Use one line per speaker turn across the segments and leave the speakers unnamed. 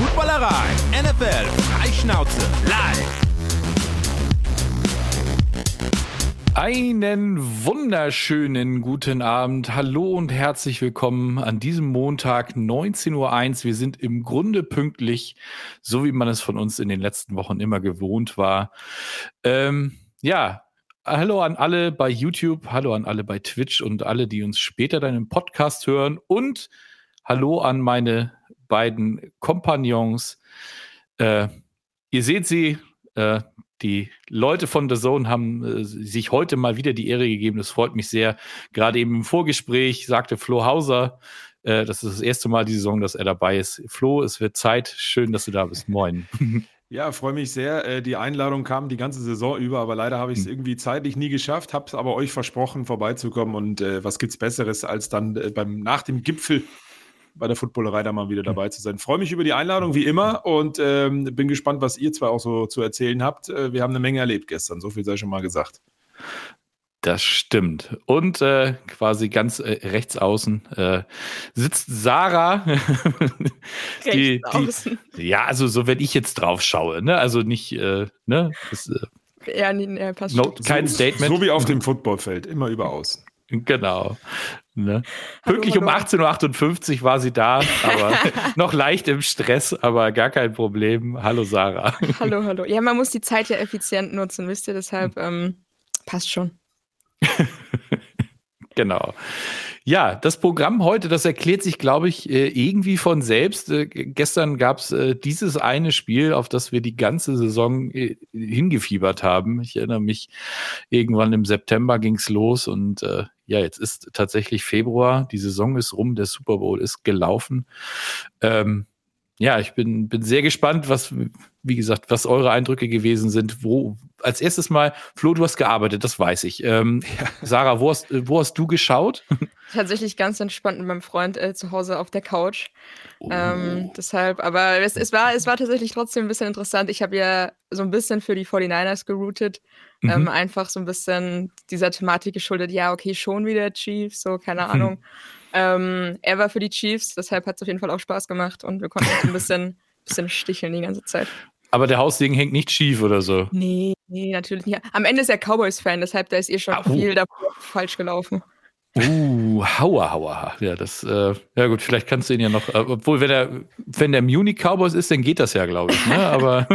Footballerei. NFL Freischnauze live.
Einen wunderschönen guten Abend. Hallo und herzlich willkommen an diesem Montag 19.01 Uhr. Wir sind im Grunde pünktlich, so wie man es von uns in den letzten Wochen immer gewohnt war. Ähm, ja, hallo an alle bei YouTube, hallo an alle bei Twitch und alle, die uns später dann im Podcast hören und hallo an meine beiden Kompagnons. Äh, ihr seht sie, äh, die Leute von The Zone haben äh, sich heute mal wieder die Ehre gegeben. Das freut mich sehr. Gerade eben im Vorgespräch sagte Flo Hauser, äh, das ist das erste Mal die Saison, dass er dabei ist. Flo, es wird Zeit. Schön, dass du da bist. Moin.
Ja, freue mich sehr. Äh, die Einladung kam die ganze Saison über, aber leider habe ich es hm. irgendwie zeitlich nie geschafft, habe es aber euch versprochen, vorbeizukommen. Und äh, was es Besseres, als dann äh, beim, nach dem Gipfel bei der Footballerei da mal wieder dabei zu sein. Freue mich über die Einladung, wie immer, und ähm, bin gespannt, was ihr zwei auch so zu erzählen habt. Äh, wir haben eine Menge erlebt gestern, so viel sei schon mal gesagt.
Das stimmt. Und äh, quasi ganz äh, rechts außen äh, sitzt Sarah.
die, die,
ja, also so, wenn ich jetzt drauf schaue, ne? Also nicht, äh, ne? Das,
äh, ja, nee, nee, passt
no, kein
so,
Statement.
So wie auf dem Footballfeld, immer über außen.
Genau. Ne? Pünktlich um 18.58 Uhr war sie da, aber noch leicht im Stress, aber gar kein Problem. Hallo Sarah.
Hallo, hallo. Ja, man muss die Zeit ja effizient nutzen, wisst ihr, deshalb ähm, passt schon.
genau. Ja, das Programm heute, das erklärt sich, glaube ich, äh, irgendwie von selbst. Äh, gestern gab es äh, dieses eine Spiel, auf das wir die ganze Saison hingefiebert haben. Ich erinnere mich, irgendwann im September ging es los und ja, jetzt ist tatsächlich Februar, die Saison ist rum, der Super Bowl ist gelaufen. Ähm, ja, ich bin, bin sehr gespannt, was, wie gesagt, was eure Eindrücke gewesen sind. Wo, als erstes mal, Flo, du hast gearbeitet, das weiß ich. Ähm, Sarah, wo hast, wo hast du geschaut?
Tatsächlich ganz entspannt mit meinem Freund äh, zu Hause auf der Couch. Oh. Ähm, deshalb, aber es, es, war, es war tatsächlich trotzdem ein bisschen interessant. Ich habe ja so ein bisschen für die 49ers geroutet Mhm. Ähm, einfach so ein bisschen dieser Thematik geschuldet, ja, okay, schon wieder Chiefs, so, keine mhm. Ahnung. Ähm, er war für die Chiefs, deshalb hat es auf jeden Fall auch Spaß gemacht und wir konnten so ein bisschen, bisschen sticheln die ganze Zeit.
Aber der Haussegen hängt nicht schief oder so.
Nee, nee, natürlich nicht. Am Ende ist er Cowboys-Fan, deshalb da ist ihr schon ah, oh. viel davor falsch gelaufen.
Uh, Hauer, Hauer. Ja, das, äh, ja gut, vielleicht kannst du ihn ja noch, äh, obwohl, wenn er, wenn der Munich Cowboys ist, dann geht das ja, glaube ich, ne? Aber,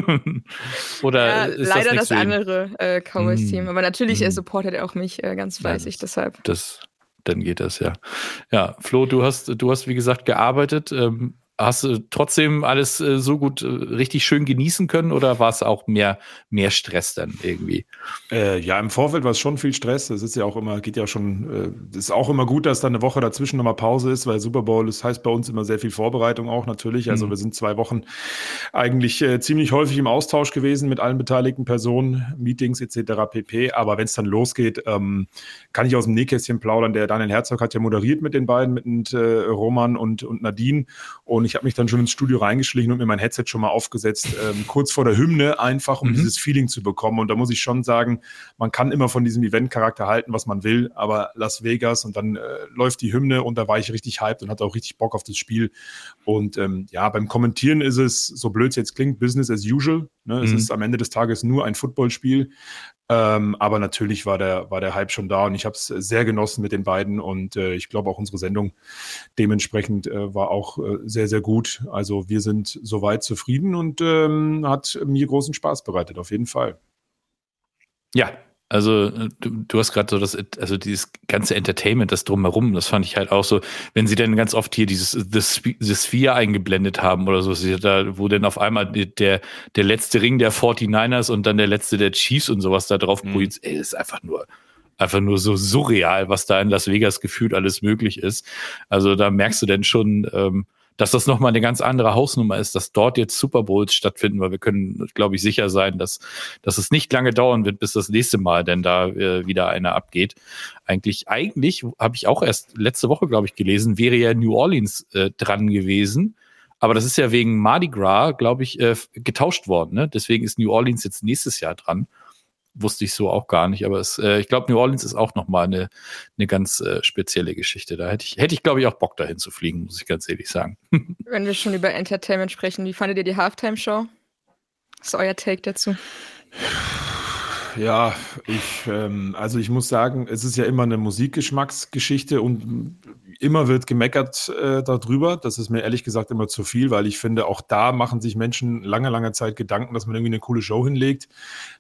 oder
ja, ist leider das, das andere äh, Cowboys-Team. Mm. Aber natürlich mm. supportet er auch mich äh, ganz fleißig,
ja,
deshalb.
Das, dann geht das ja. Ja, Flo, du hast, du hast, wie gesagt, gearbeitet. Ähm, Hast du trotzdem alles äh, so gut äh, richtig schön genießen können oder war es auch mehr, mehr Stress dann irgendwie?
Äh, ja, im Vorfeld war es schon viel Stress. Es ist ja auch immer, geht ja schon, äh, ist auch immer gut, dass da eine Woche dazwischen nochmal Pause ist, weil Super Bowl, das heißt bei uns immer sehr viel Vorbereitung auch natürlich. Also mhm. wir sind zwei Wochen eigentlich äh, ziemlich häufig im Austausch gewesen mit allen beteiligten Personen, Meetings etc. pp. Aber wenn es dann losgeht, ähm, kann ich aus dem Nähkästchen plaudern. Der Daniel Herzog hat ja moderiert mit den beiden, mit äh, Roman und, und Nadine. Und ich habe mich dann schon ins Studio reingeschlichen und mir mein Headset schon mal aufgesetzt, ähm, kurz vor der Hymne, einfach um mhm. dieses Feeling zu bekommen. Und da muss ich schon sagen, man kann immer von diesem Event-Charakter halten, was man will, aber Las Vegas und dann äh, läuft die Hymne und da war ich richtig hyped und hatte auch richtig Bock auf das Spiel. Und ähm, ja, beim Kommentieren ist es, so blöd es jetzt klingt, Business as usual. Ne? Es mhm. ist am Ende des Tages nur ein Footballspiel. Ähm, aber natürlich war der, war der Hype schon da und ich habe es sehr genossen mit den beiden und äh, ich glaube auch unsere Sendung dementsprechend äh, war auch äh, sehr, sehr gut. Also wir sind soweit zufrieden und ähm, hat mir großen Spaß bereitet, auf jeden Fall.
Ja, also du, du hast gerade so das, also dieses ganze Entertainment, das drumherum, das fand ich halt auch so, wenn sie dann ganz oft hier dieses The, The Sphere eingeblendet haben oder so, da, wo dann auf einmal der, der letzte Ring der 49ers und dann der letzte der Chiefs und sowas da drauf mhm. projiziert, ey, ist einfach nur, einfach nur so surreal, was da in Las Vegas gefühlt alles möglich ist. Also da merkst du denn schon, ähm, dass das nochmal eine ganz andere Hausnummer ist, dass dort jetzt Super Bowls stattfinden, weil wir können, glaube ich, sicher sein, dass, dass es nicht lange dauern wird, bis das nächste Mal denn da äh, wieder einer abgeht. Eigentlich, eigentlich habe ich auch erst letzte Woche, glaube ich, gelesen, wäre ja New Orleans äh, dran gewesen. Aber das ist ja wegen Mardi Gras, glaube ich, äh, getauscht worden. Ne? Deswegen ist New Orleans jetzt nächstes Jahr dran. Wusste ich so auch gar nicht. Aber es, äh, ich glaube, New Orleans ist auch nochmal eine, eine ganz äh, spezielle Geschichte. Da hätte ich, hätte ich, glaube ich, auch Bock dahin zu fliegen, muss ich ganz ehrlich sagen.
Wenn wir schon über Entertainment sprechen, wie fandet ihr die Halftime-Show? Was ist euer Take dazu?
Ja, ich, ähm, also ich muss sagen, es ist ja immer eine Musikgeschmacksgeschichte und immer wird gemeckert äh, darüber. Das ist mir ehrlich gesagt immer zu viel, weil ich finde, auch da machen sich Menschen lange, lange Zeit Gedanken, dass man irgendwie eine coole Show hinlegt.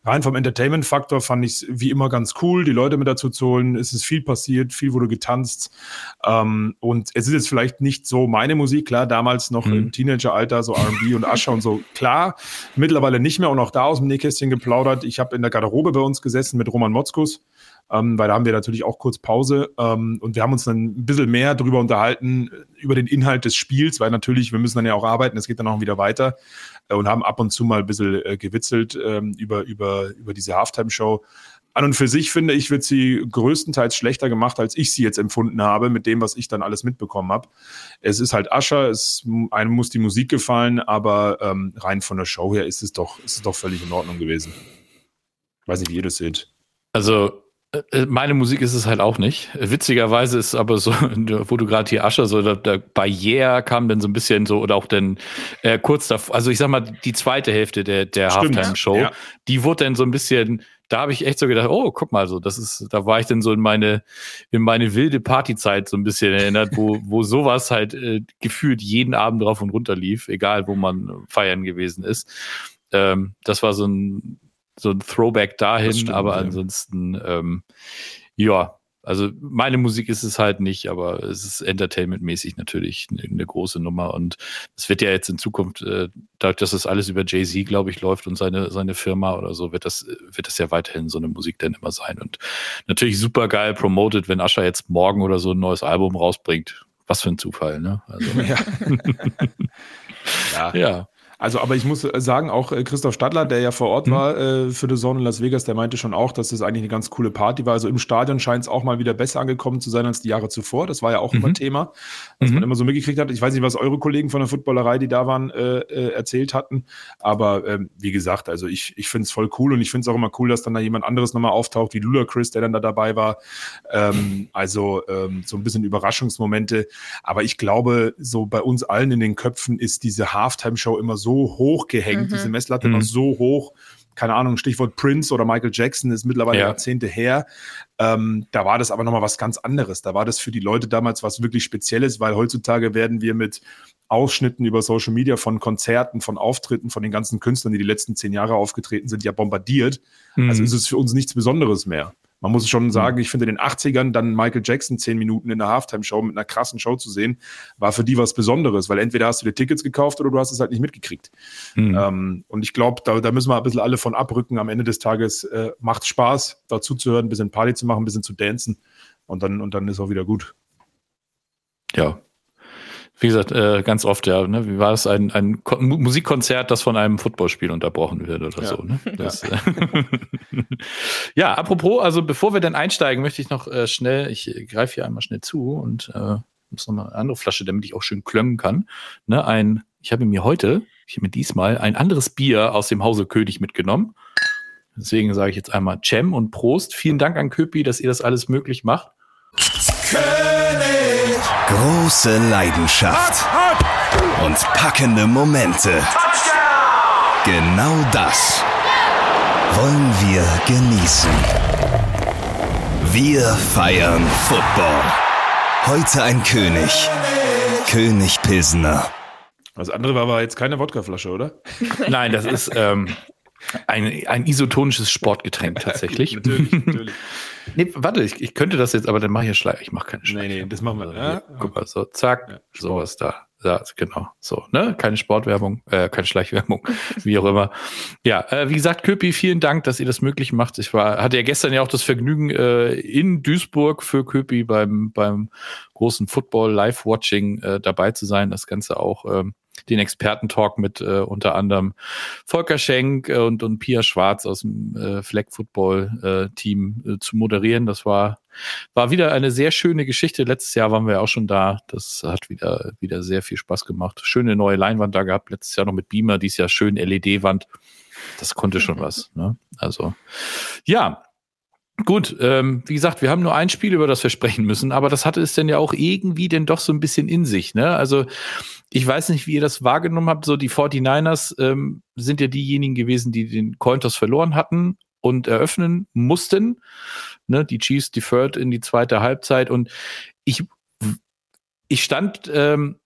Rein vom Entertainment-Faktor fand ich es wie immer ganz cool, die Leute mit dazu zu holen. Es ist viel passiert, viel wurde getanzt. Ähm, und es ist jetzt vielleicht nicht so meine Musik, klar, damals noch mhm. im Teenageralter, so RB und Ascher und so, klar. Mittlerweile nicht mehr und auch da aus dem Nähkästchen geplaudert. Ich habe in der Garderobe bei uns gesessen mit Roman Motzkus ähm, weil da haben wir natürlich auch kurz Pause ähm, und wir haben uns dann ein bisschen mehr darüber unterhalten, über den Inhalt des Spiels, weil natürlich, wir müssen dann ja auch arbeiten, es geht dann auch wieder weiter äh, und haben ab und zu mal ein bisschen äh, gewitzelt ähm, über, über, über diese Halftime-Show. An und für sich finde ich, wird sie größtenteils schlechter gemacht, als ich sie jetzt empfunden habe, mit dem, was ich dann alles mitbekommen habe. Es ist halt Ascher, einem muss die Musik gefallen, aber ähm, rein von der Show her ist es doch, ist es doch völlig in Ordnung gewesen. Weiß nicht, wie ihr das seht.
Also meine Musik ist es halt auch nicht. Witzigerweise ist aber so, wo du gerade hier Ascher, so der, der Barriere kam dann so ein bisschen so, oder auch dann äh, kurz davor, also ich sag mal, die zweite Hälfte der, der Halftime-Show, ja. die wurde dann so ein bisschen, da habe ich echt so gedacht, oh, guck mal so, das ist, da war ich dann so in meine, in meine wilde Partyzeit so ein bisschen erinnert, wo, wo sowas halt äh, gefühlt jeden Abend drauf und runter lief, egal wo man feiern gewesen ist. Ähm, das war so ein so ein Throwback dahin, stimmt, aber ja. ansonsten, ähm, ja, also meine Musik ist es halt nicht, aber es ist entertainmentmäßig natürlich eine, große Nummer und es wird ja jetzt in Zukunft, äh, dadurch, dass das alles über Jay-Z, glaube ich, läuft und seine, seine Firma oder so, wird das, wird das ja weiterhin so eine Musik dann immer sein und natürlich super geil promoted, wenn Ascher jetzt morgen oder so ein neues Album rausbringt. Was für ein Zufall, ne? Also.
Ja. ja. ja. Also, aber ich muss äh, sagen, auch äh, Christoph Stadler, der ja vor Ort mhm. war äh, für The Zone in Las Vegas, der meinte schon auch, dass das eigentlich eine ganz coole Party war. Also im Stadion scheint es auch mal wieder besser angekommen zu sein als die Jahre zuvor. Das war ja auch mhm. immer Thema, was mhm. man immer so mitgekriegt hat. Ich weiß nicht, was eure Kollegen von der Footballerei, die da waren, äh, äh, erzählt hatten. Aber ähm, wie gesagt, also ich, ich finde es voll cool und ich finde es auch immer cool, dass dann da jemand anderes nochmal auftaucht, wie Lula Chris, der dann da dabei war. Ähm, also ähm, so ein bisschen Überraschungsmomente. Aber ich glaube, so bei uns allen in den Köpfen ist diese Halftime-Show immer so so hoch gehängt, mhm. diese Messlatte mhm. noch so hoch. Keine Ahnung, Stichwort Prince oder Michael Jackson ist mittlerweile ja. Jahrzehnte her. Ähm, da war das aber nochmal was ganz anderes. Da war das für die Leute damals was wirklich Spezielles, weil heutzutage werden wir mit Ausschnitten über Social Media von Konzerten, von Auftritten, von den ganzen Künstlern, die die letzten zehn Jahre aufgetreten sind, ja bombardiert. Mhm. Also ist es für uns nichts Besonderes mehr. Man muss schon sagen, ich finde in den 80ern dann Michael Jackson zehn Minuten in der Halftime-Show mit einer krassen Show zu sehen, war für die was Besonderes, weil entweder hast du dir Tickets gekauft oder du hast es halt nicht mitgekriegt. Mhm. Ähm, und ich glaube, da, da, müssen wir ein bisschen alle von abrücken. Am Ende des Tages äh, macht Spaß, dazu zu hören, ein bisschen Party zu machen, ein bisschen zu dancen und dann, und dann ist auch wieder gut.
Ja, wie gesagt, äh, ganz oft, ja, ne? wie war es, ein, ein Ko Musikkonzert, das von einem Footballspiel unterbrochen wird oder ja. so. Ne? Das, ja. Äh, ja, apropos, also bevor wir dann einsteigen, möchte ich noch äh, schnell, ich greife hier einmal schnell zu und äh, muss nochmal eine andere Flasche, damit ich auch schön klömmen kann. Ne? Ein, ich habe mir heute, ich habe mir diesmal ein anderes Bier aus dem Hause König mitgenommen. Deswegen sage ich jetzt einmal Cem und Prost. Vielen Dank an Köpi, dass ihr das alles möglich macht.
König! Große Leidenschaft und packende Momente. Genau das wollen wir genießen. Wir feiern Football. Heute ein König. König Pilsner.
Das andere war aber jetzt keine Wodkaflasche, oder?
Nein, das ist ähm, ein, ein isotonisches Sportgetränk tatsächlich. natürlich, natürlich. Nee, warte, ich, ich könnte das jetzt, aber dann mache ich ja Schleier. Ich mache keine Schleier. Nee, nee,
das machen wir. Ja,
guck mal, so, zack, ja, so ist da. Ja, genau. So, ne? Keine Sportwerbung, äh, keine Schleichwerbung, wie auch immer. Ja, äh, wie gesagt, Köpi, vielen Dank, dass ihr das möglich macht. Ich war, hatte ja gestern ja auch das Vergnügen, äh, in Duisburg für Köpi beim, beim großen Football Live-Watching äh, dabei zu sein. Das Ganze auch ähm, den Experten-Talk mit äh, unter anderem Volker Schenk äh, und, und Pia Schwarz aus dem äh, Flag Football-Team äh, zu moderieren. Das war, war wieder eine sehr schöne Geschichte. Letztes Jahr waren wir auch schon da. Das hat wieder, wieder sehr viel Spaß gemacht. Schöne neue Leinwand da gehabt. Letztes Jahr noch mit Beamer, dies Jahr schön LED-Wand. Das konnte schon was. Ne? Also, ja, Gut, ähm, wie gesagt, wir haben nur ein Spiel, über das wir sprechen müssen, aber das hatte es denn ja auch irgendwie denn doch so ein bisschen in sich. Ne? Also ich weiß nicht, wie ihr das wahrgenommen habt. So die 49ers ähm, sind ja diejenigen gewesen, die den Cointos verloren hatten und eröffnen mussten. Ne? Die Chiefs deferred in die zweite Halbzeit und ich, ich stand ähm,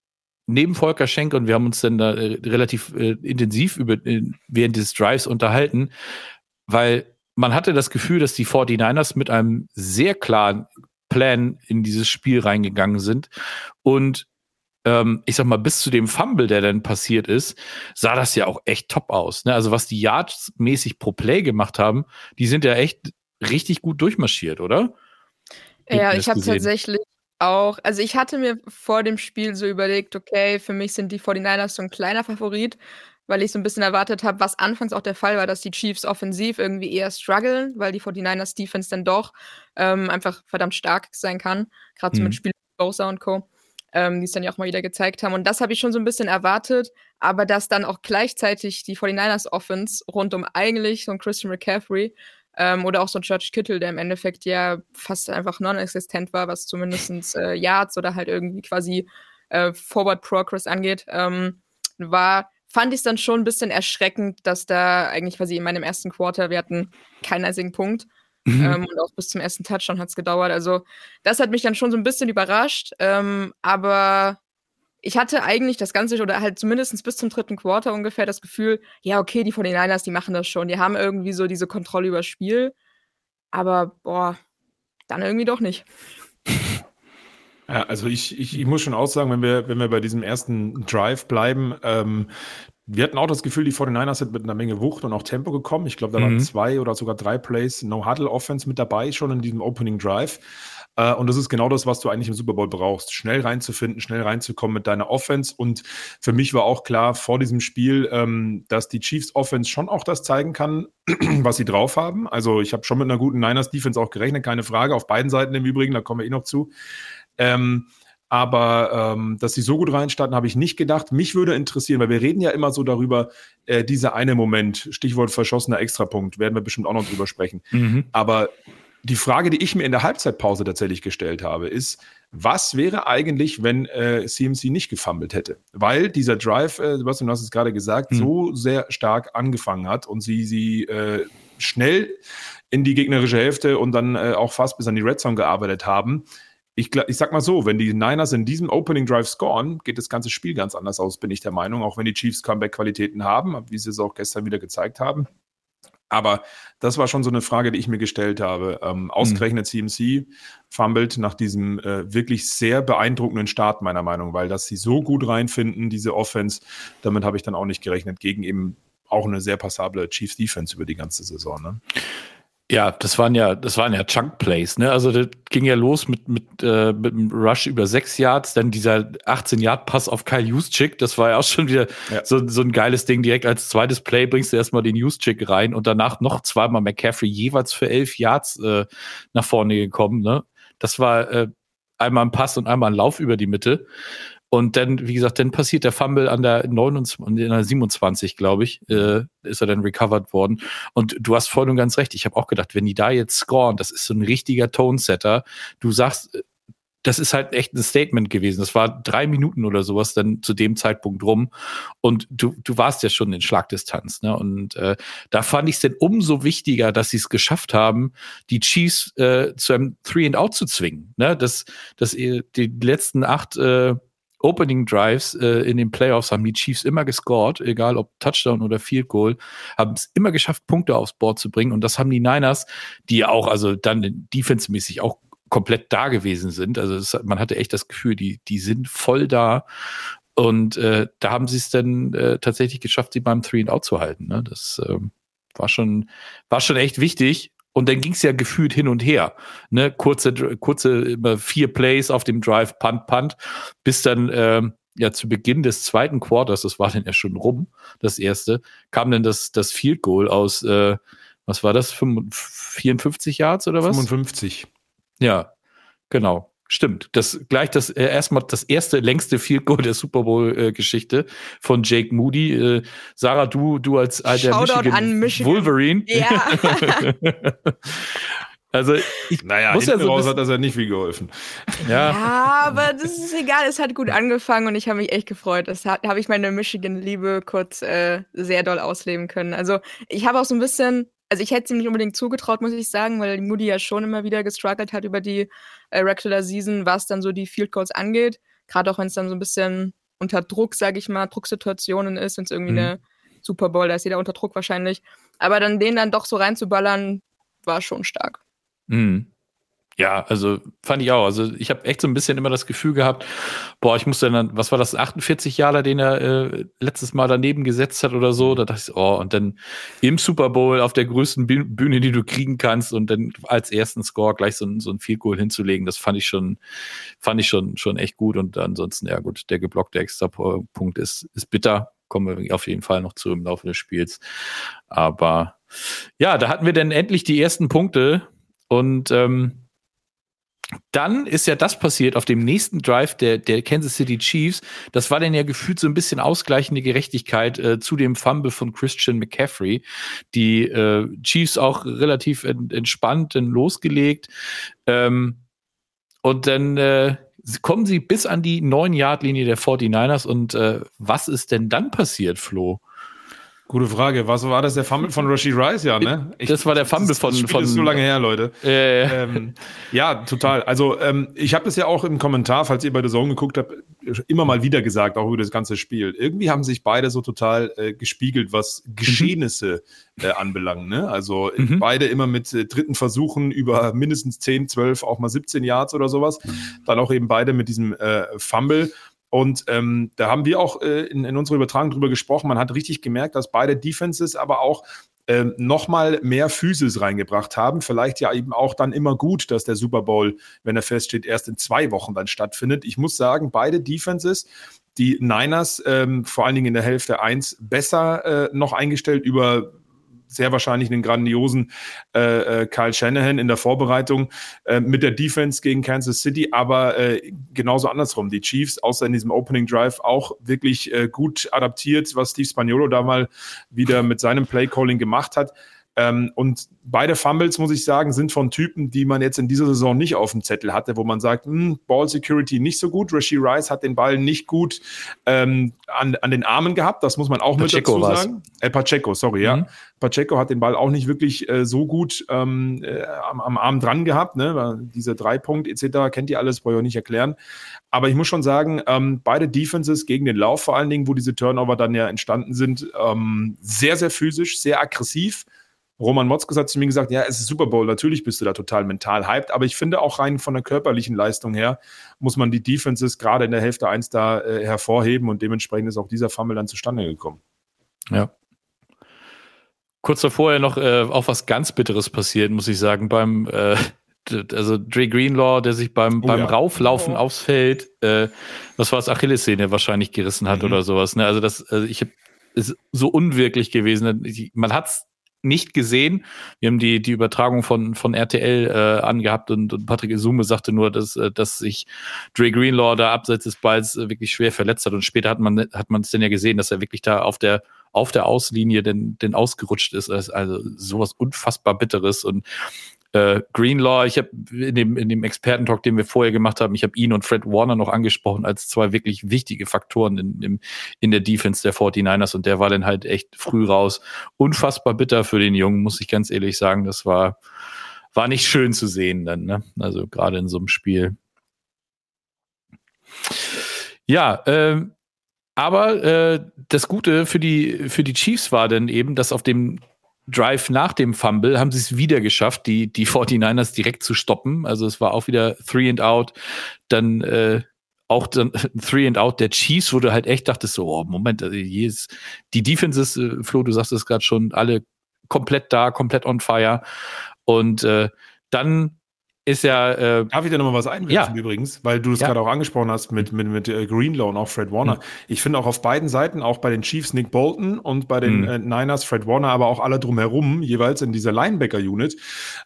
neben Volker Schenk und wir haben uns dann da äh, relativ äh, intensiv über, äh, während des Drives unterhalten, weil man hatte das Gefühl, dass die 49ers mit einem sehr klaren Plan in dieses Spiel reingegangen sind. Und ähm, ich sag mal, bis zu dem Fumble, der dann passiert ist, sah das ja auch echt top aus. Ne? Also was die Yards mäßig pro Play gemacht haben, die sind ja echt richtig gut durchmarschiert, oder?
Ja, ich habe tatsächlich auch, also ich hatte mir vor dem Spiel so überlegt, okay, für mich sind die 49ers so ein kleiner Favorit, weil ich so ein bisschen erwartet habe, was anfangs auch der Fall war, dass die Chiefs offensiv irgendwie eher strugglen, weil die 49ers Defense dann doch ähm, einfach verdammt stark sein kann, gerade so mhm. mit Spielen Bosa und Co., ähm, die es dann ja auch mal wieder gezeigt haben. Und das habe ich schon so ein bisschen erwartet, aber dass dann auch gleichzeitig die 49ers Offense rund um eigentlich so ein Christian McCaffrey ähm, oder auch so ein George Kittle, der im Endeffekt ja fast einfach non-existent war, was zumindest äh, Yards oder halt irgendwie quasi äh, Forward Progress angeht, ähm, war fand ich es dann schon ein bisschen erschreckend, dass da eigentlich quasi in meinem ersten Quarter, wir hatten keinen einzigen Punkt. Mhm. Ähm, und auch bis zum ersten Touchdown hat es gedauert. Also, das hat mich dann schon so ein bisschen überrascht. Ähm, aber ich hatte eigentlich das Ganze, oder halt zumindest bis zum dritten Quarter ungefähr das Gefühl, ja, okay, die von den Niners, die machen das schon. Die haben irgendwie so diese Kontrolle über das Spiel. Aber, boah, dann irgendwie doch nicht.
Ja, also ich, ich, ich muss schon aussagen, wenn wir, wenn wir bei diesem ersten Drive bleiben, ähm, wir hatten auch das Gefühl, die 49ers sind mit einer Menge Wucht und auch Tempo gekommen. Ich glaube, da mhm. waren zwei oder sogar drei Plays No-Huddle-Offense mit dabei, schon in diesem Opening Drive. Äh, und das ist genau das, was du eigentlich im Super Bowl brauchst. Schnell reinzufinden, schnell reinzukommen mit deiner Offense. Und für mich war auch klar vor diesem Spiel, ähm, dass die Chiefs Offense schon auch das zeigen kann, was sie drauf haben. Also ich habe schon mit einer guten Niners Defense auch gerechnet, keine Frage. Auf beiden Seiten im Übrigen, da kommen wir eh noch zu. Ähm, aber ähm, dass sie so gut reinstarten, habe ich nicht gedacht. Mich würde interessieren, weil wir reden ja immer so darüber, äh, dieser eine Moment, Stichwort verschossener Extrapunkt, werden wir bestimmt auch noch drüber sprechen. Mhm. Aber die Frage, die ich mir in der Halbzeitpause tatsächlich gestellt habe, ist, was wäre eigentlich, wenn äh, CMC nicht gefummelt hätte? Weil dieser Drive, äh, Sebastian, du hast es gerade gesagt, mhm. so sehr stark angefangen hat und sie, sie äh, schnell in die gegnerische Hälfte und dann äh, auch fast bis an die Red Zone gearbeitet haben ich, ich sag mal so, wenn die Niners in diesem Opening Drive scoren, geht das ganze Spiel ganz anders aus, bin ich der Meinung, auch wenn die Chiefs Comeback-Qualitäten haben, wie sie es auch gestern wieder gezeigt haben. Aber das war schon so eine Frage, die ich mir gestellt habe. Ähm, ausgerechnet CMC fummelt nach diesem äh, wirklich sehr beeindruckenden Start, meiner Meinung, weil dass sie so gut reinfinden, diese Offense, damit habe ich dann auch nicht gerechnet, gegen eben auch eine sehr passable Chiefs Defense über die ganze Saison. Ne?
Ja, das waren ja, das waren ja Chunk Plays, ne? Also das ging ja los mit mit äh, mit einem Rush über sechs Yards, dann dieser 18 Yard Pass auf Kyle Juszczyk, das war ja auch schon wieder ja. so so ein geiles Ding. Direkt als zweites Play bringst du erstmal den Juszczyk rein und danach noch zweimal McCaffrey jeweils für elf Yards äh, nach vorne gekommen, ne? Das war äh, einmal ein Pass und einmal ein Lauf über die Mitte. Und dann, wie gesagt, dann passiert der Fumble an der 29, an der 27, glaube ich, äh, ist er dann recovered worden. Und du hast voll und ganz recht. Ich habe auch gedacht, wenn die da jetzt scoren, das ist so ein richtiger Tone-Setter. Du sagst, äh, das ist halt echt ein Statement gewesen. Das war drei Minuten oder sowas dann zu dem Zeitpunkt rum. Und du, du warst ja schon in Schlagdistanz. Ne? Und äh, da fand ich es denn umso wichtiger, dass sie es geschafft haben, die Chiefs äh, zu einem Three and Out zu zwingen. Ne? Dass, dass die letzten acht äh, Opening Drives äh, in den Playoffs haben die Chiefs immer gescored, egal ob Touchdown oder Field Goal, haben es immer geschafft, Punkte aufs Board zu bringen. Und das haben die Niners, die auch, also dann defensemäßig auch komplett da gewesen sind. Also es, man hatte echt das Gefühl, die, die sind voll da. Und äh, da haben sie es dann äh, tatsächlich geschafft, sie beim Three and Out zu halten. Ne? Das äh, war schon, war schon echt wichtig. Und dann ging es ja gefühlt hin und her. Ne? Kurze, kurze vier Plays auf dem Drive, Punt, Punt, bis dann äh, ja zu Beginn des zweiten Quarters, das war dann ja schon rum, das erste, kam dann das, das Field Goal aus, äh, was war das, 54 Yards oder was?
55.
Ja, genau. Stimmt. Das gleich das äh, erstmal das erste längste Field Goal der Super Bowl äh, Geschichte von Jake Moody. Äh, Sarah, du du als alter
Michigan, an Michigan
Wolverine.
Ja.
also ich
naja, muss ja so raus hat das ja nicht viel geholfen.
Ja.
ja, aber das ist egal. Es hat gut angefangen und ich habe mich echt gefreut. Das habe ich meine Michigan-Liebe kurz äh, sehr doll ausleben können. Also ich habe auch so ein bisschen also ich hätte es ihm nicht unbedingt zugetraut, muss ich sagen, weil Moody ja schon immer wieder gestruggelt hat über die äh, Regular Season, was dann so die Field Goals angeht. Gerade auch wenn es dann so ein bisschen unter Druck, sage ich mal, Drucksituationen ist, wenn es irgendwie mhm. eine Super Bowl, da ist jeder unter Druck wahrscheinlich. Aber dann den dann doch so reinzuballern, war schon stark.
Mhm. Ja, also fand ich auch. Also ich habe echt so ein bisschen immer das Gefühl gehabt, boah, ich musste dann, was war das, 48 Jahre, den er äh, letztes Mal daneben gesetzt hat oder so. Da dachte ich, oh, und dann im Super Bowl auf der größten Bühne, die du kriegen kannst und dann als ersten Score gleich so, ein so ein Field Goal hinzulegen, das fand ich schon, fand ich schon, schon echt gut. Und ansonsten, ja gut, der geblockte Extra-Punkt ist, ist bitter. Kommen wir auf jeden Fall noch zu im Laufe des Spiels. Aber ja, da hatten wir dann endlich die ersten Punkte und ähm, dann ist ja das passiert auf dem nächsten Drive der, der Kansas City Chiefs. Das war dann ja gefühlt so ein bisschen ausgleichende Gerechtigkeit äh, zu dem Fumble von Christian McCaffrey. Die äh, Chiefs auch relativ ent, entspannt dann losgelegt. Ähm, und dann äh, kommen sie bis an die 9-Yard-Linie der 49ers. Und äh, was ist denn dann passiert, Flo?
Gute Frage. Was war das? Der Fumble von Rashid Rice, ja, ne?
Ich, das war der Fumble von. Das
von
ist
so lange her, Leute.
Äh.
Ähm, ja, total. Also, ähm, ich habe das ja auch im Kommentar, falls ihr bei der Zone geguckt habt, immer mal wieder gesagt, auch über das ganze Spiel. Irgendwie haben sich beide so total äh, gespiegelt, was Geschehnisse äh, anbelangt. Ne? Also mhm. beide immer mit äh, dritten Versuchen über mindestens 10, 12, auch mal 17 Yards oder sowas. Dann auch eben beide mit diesem äh, Fumble. Und ähm, da haben wir auch äh, in, in unserer Übertragung drüber gesprochen. Man hat richtig gemerkt, dass beide Defenses aber auch ähm, nochmal mehr Physis reingebracht haben. Vielleicht ja eben auch dann immer gut, dass der Super Bowl, wenn er feststeht, erst in zwei Wochen dann stattfindet. Ich muss sagen, beide Defenses, die Niners ähm, vor allen Dingen in der Hälfte 1 besser äh, noch eingestellt über sehr wahrscheinlich einen grandiosen äh, äh, Kyle Shanahan in der Vorbereitung äh, mit der Defense gegen Kansas City, aber äh, genauso andersrum. Die Chiefs, außer in diesem Opening Drive, auch wirklich äh, gut adaptiert, was Steve Spaniolo da mal wieder mit seinem Play Calling gemacht hat. Ähm, und beide Fumbles, muss ich sagen, sind von Typen, die man jetzt in dieser Saison nicht auf dem Zettel hatte, wo man sagt, hm, Ball Security nicht so gut. Rashi Rice hat den Ball nicht gut ähm, an, an den Armen gehabt, das muss man auch Pacheco mit dazu sagen. Äh, Pacheco, sorry, mhm. ja. Pacheco hat den Ball auch nicht wirklich äh, so gut ähm, äh, am, am, Arm dran gehabt. Ne? Diese Dreipunkt etc. kennt ihr alles, brauche ich auch nicht erklären. Aber ich muss schon sagen, ähm, beide Defenses gegen den Lauf vor allen Dingen, wo diese Turnover dann ja entstanden sind, ähm, sehr, sehr physisch, sehr aggressiv. Roman Motzkos hat zu mir gesagt, ja, es ist Super Bowl, natürlich bist du da total mental hyped, aber ich finde auch rein von der körperlichen Leistung her muss man die Defenses gerade in der Hälfte 1 da äh, hervorheben und dementsprechend ist auch dieser Fumble dann zustande gekommen.
Ja. Kurz davor ja noch äh, auch was ganz Bitteres passiert, muss ich sagen, beim äh, also Dre Greenlaw, der sich beim, oh, beim ja. Rauflaufen oh. aufs Feld, äh, was war das Achillessehne wahrscheinlich gerissen hat mhm. oder sowas. Ne? Also das, also ich habe ist so unwirklich gewesen. Man hat's nicht gesehen. Wir haben die, die Übertragung von, von RTL äh, angehabt und, und Patrick Isume sagte nur, dass, äh, dass sich Dre Greenlaw da abseits des Balls äh, wirklich schwer verletzt hat. Und später hat man hat man es dann ja gesehen, dass er wirklich da auf der auf der Auslinie denn, denn ausgerutscht ist. Also sowas unfassbar Bitteres. Und äh, Greenlaw, ich habe in dem, in dem Expertentalk, den wir vorher gemacht haben, ich habe ihn und Fred Warner noch angesprochen als zwei wirklich wichtige Faktoren in, in, in der Defense der 49ers und der war dann halt echt früh raus. Unfassbar bitter für den Jungen, muss ich ganz ehrlich sagen. Das war, war nicht schön zu sehen dann, ne? Also gerade in so einem Spiel. Ja, ähm, aber äh, das Gute für die, für die Chiefs war dann eben, dass auf dem Drive nach dem Fumble haben sie es wieder geschafft, die, die 49ers direkt zu stoppen. Also es war auch wieder Three and Out. Dann äh, auch dann Three and Out der Chiefs, wo du halt echt dachtest, so, oh, Moment, also hier ist die Defenses, äh, Flo, du sagst es gerade schon, alle komplett da, komplett on fire. Und äh, dann ist ja. Äh,
Darf ich da nochmal was einwerfen ja. übrigens? Weil du es ja. gerade auch angesprochen hast mit, mit, mit äh, Greenlaw und auch Fred Warner. Mhm. Ich finde auch auf beiden Seiten, auch bei den Chiefs Nick Bolton und bei den mhm. äh, Niners Fred Warner, aber auch alle drumherum, jeweils in dieser Linebacker-Unit.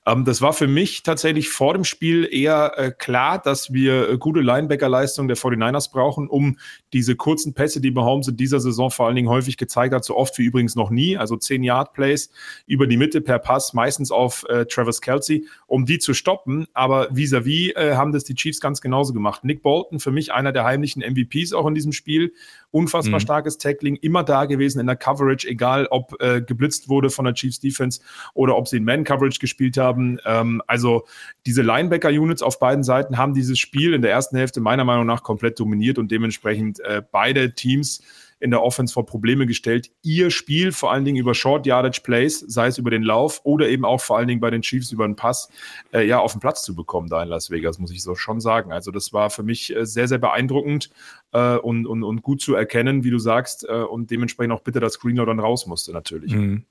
Ähm, das war für mich tatsächlich vor dem Spiel eher äh, klar, dass wir äh, gute Linebacker-Leistungen der 49ers brauchen, um diese kurzen Pässe, die Mahomes in dieser Saison vor allen Dingen häufig gezeigt hat, so oft wie übrigens noch nie, also 10-Yard-Plays über die Mitte per Pass, meistens auf äh, Travis Kelsey, um die zu stoppen aber vis-à-vis -vis, äh, haben das die Chiefs ganz genauso gemacht. Nick Bolton, für mich einer der heimlichen MVPs auch in diesem Spiel. Unfassbar mhm. starkes Tackling, immer da gewesen in der Coverage, egal ob äh, geblitzt wurde von der Chiefs Defense oder ob sie in Man-Coverage gespielt haben. Ähm, also diese Linebacker-Units auf beiden Seiten haben dieses Spiel in der ersten Hälfte meiner Meinung nach komplett dominiert und dementsprechend äh, beide Teams in der Offense vor Probleme gestellt, ihr Spiel vor allen Dingen über Short Yardage Plays, sei es über den Lauf oder eben auch vor allen Dingen bei den Chiefs über den Pass, äh, ja, auf den Platz zu bekommen da in Las Vegas, muss ich so schon sagen. Also das war für mich äh, sehr, sehr beeindruckend äh, und, und, und gut zu erkennen, wie du sagst, äh, und dementsprechend auch bitte, dass Greenlaw dann raus musste, natürlich. Mhm.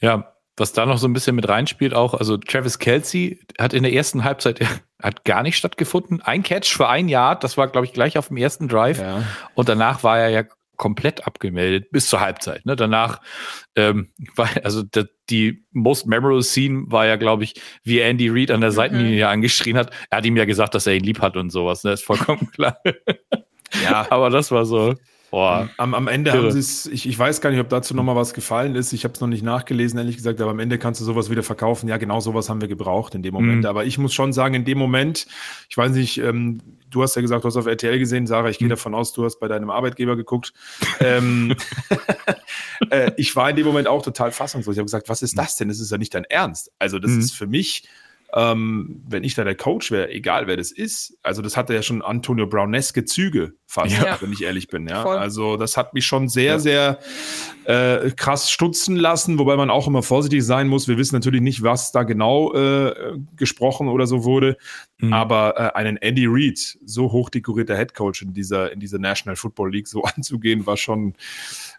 Ja, was da noch so ein bisschen mit reinspielt, auch, also Travis Kelsey hat in der ersten Halbzeit hat gar nicht stattgefunden. Ein Catch für ein Jahr, das war, glaube ich, gleich auf dem ersten Drive. Ja. Und danach war er ja komplett abgemeldet bis zur Halbzeit. Ne? Danach ähm, war also die, die most memorable Scene war ja, glaube ich, wie Andy Reid an der mhm. Seitenlinie angeschrien hat. Er hat ihm ja gesagt, dass er ihn lieb hat und sowas. Ne? Ist vollkommen klar. ja, aber das war so.
Boah, am, am Ende irre. haben sie es, ich, ich weiß gar nicht, ob dazu nochmal was gefallen ist. Ich habe es noch nicht nachgelesen, ehrlich gesagt, aber am Ende kannst du sowas wieder verkaufen. Ja, genau sowas haben wir gebraucht in dem Moment. Mhm. Aber ich muss schon sagen, in dem Moment, ich weiß nicht, ähm, du hast ja gesagt, du hast auf RTL gesehen, Sarah, ich gehe mhm. davon aus, du hast bei deinem Arbeitgeber geguckt. ähm, äh, ich war in dem Moment auch total fassungslos. Ich habe gesagt, was ist das denn? Das ist ja nicht dein Ernst. Also, das mhm. ist für mich ähm, wenn ich da der Coach wäre, egal wer das ist, also das hatte ja schon Antonio Browneske Züge fast, ja. wenn ich ehrlich bin. Ja? Also das hat mich schon sehr, ja. sehr äh, krass stutzen lassen, wobei man auch immer vorsichtig sein muss. Wir wissen natürlich nicht, was da genau äh, gesprochen oder so wurde, mhm. aber äh, einen Andy Reid, so hochdekorierter Headcoach in dieser, in dieser National Football League so anzugehen, war schon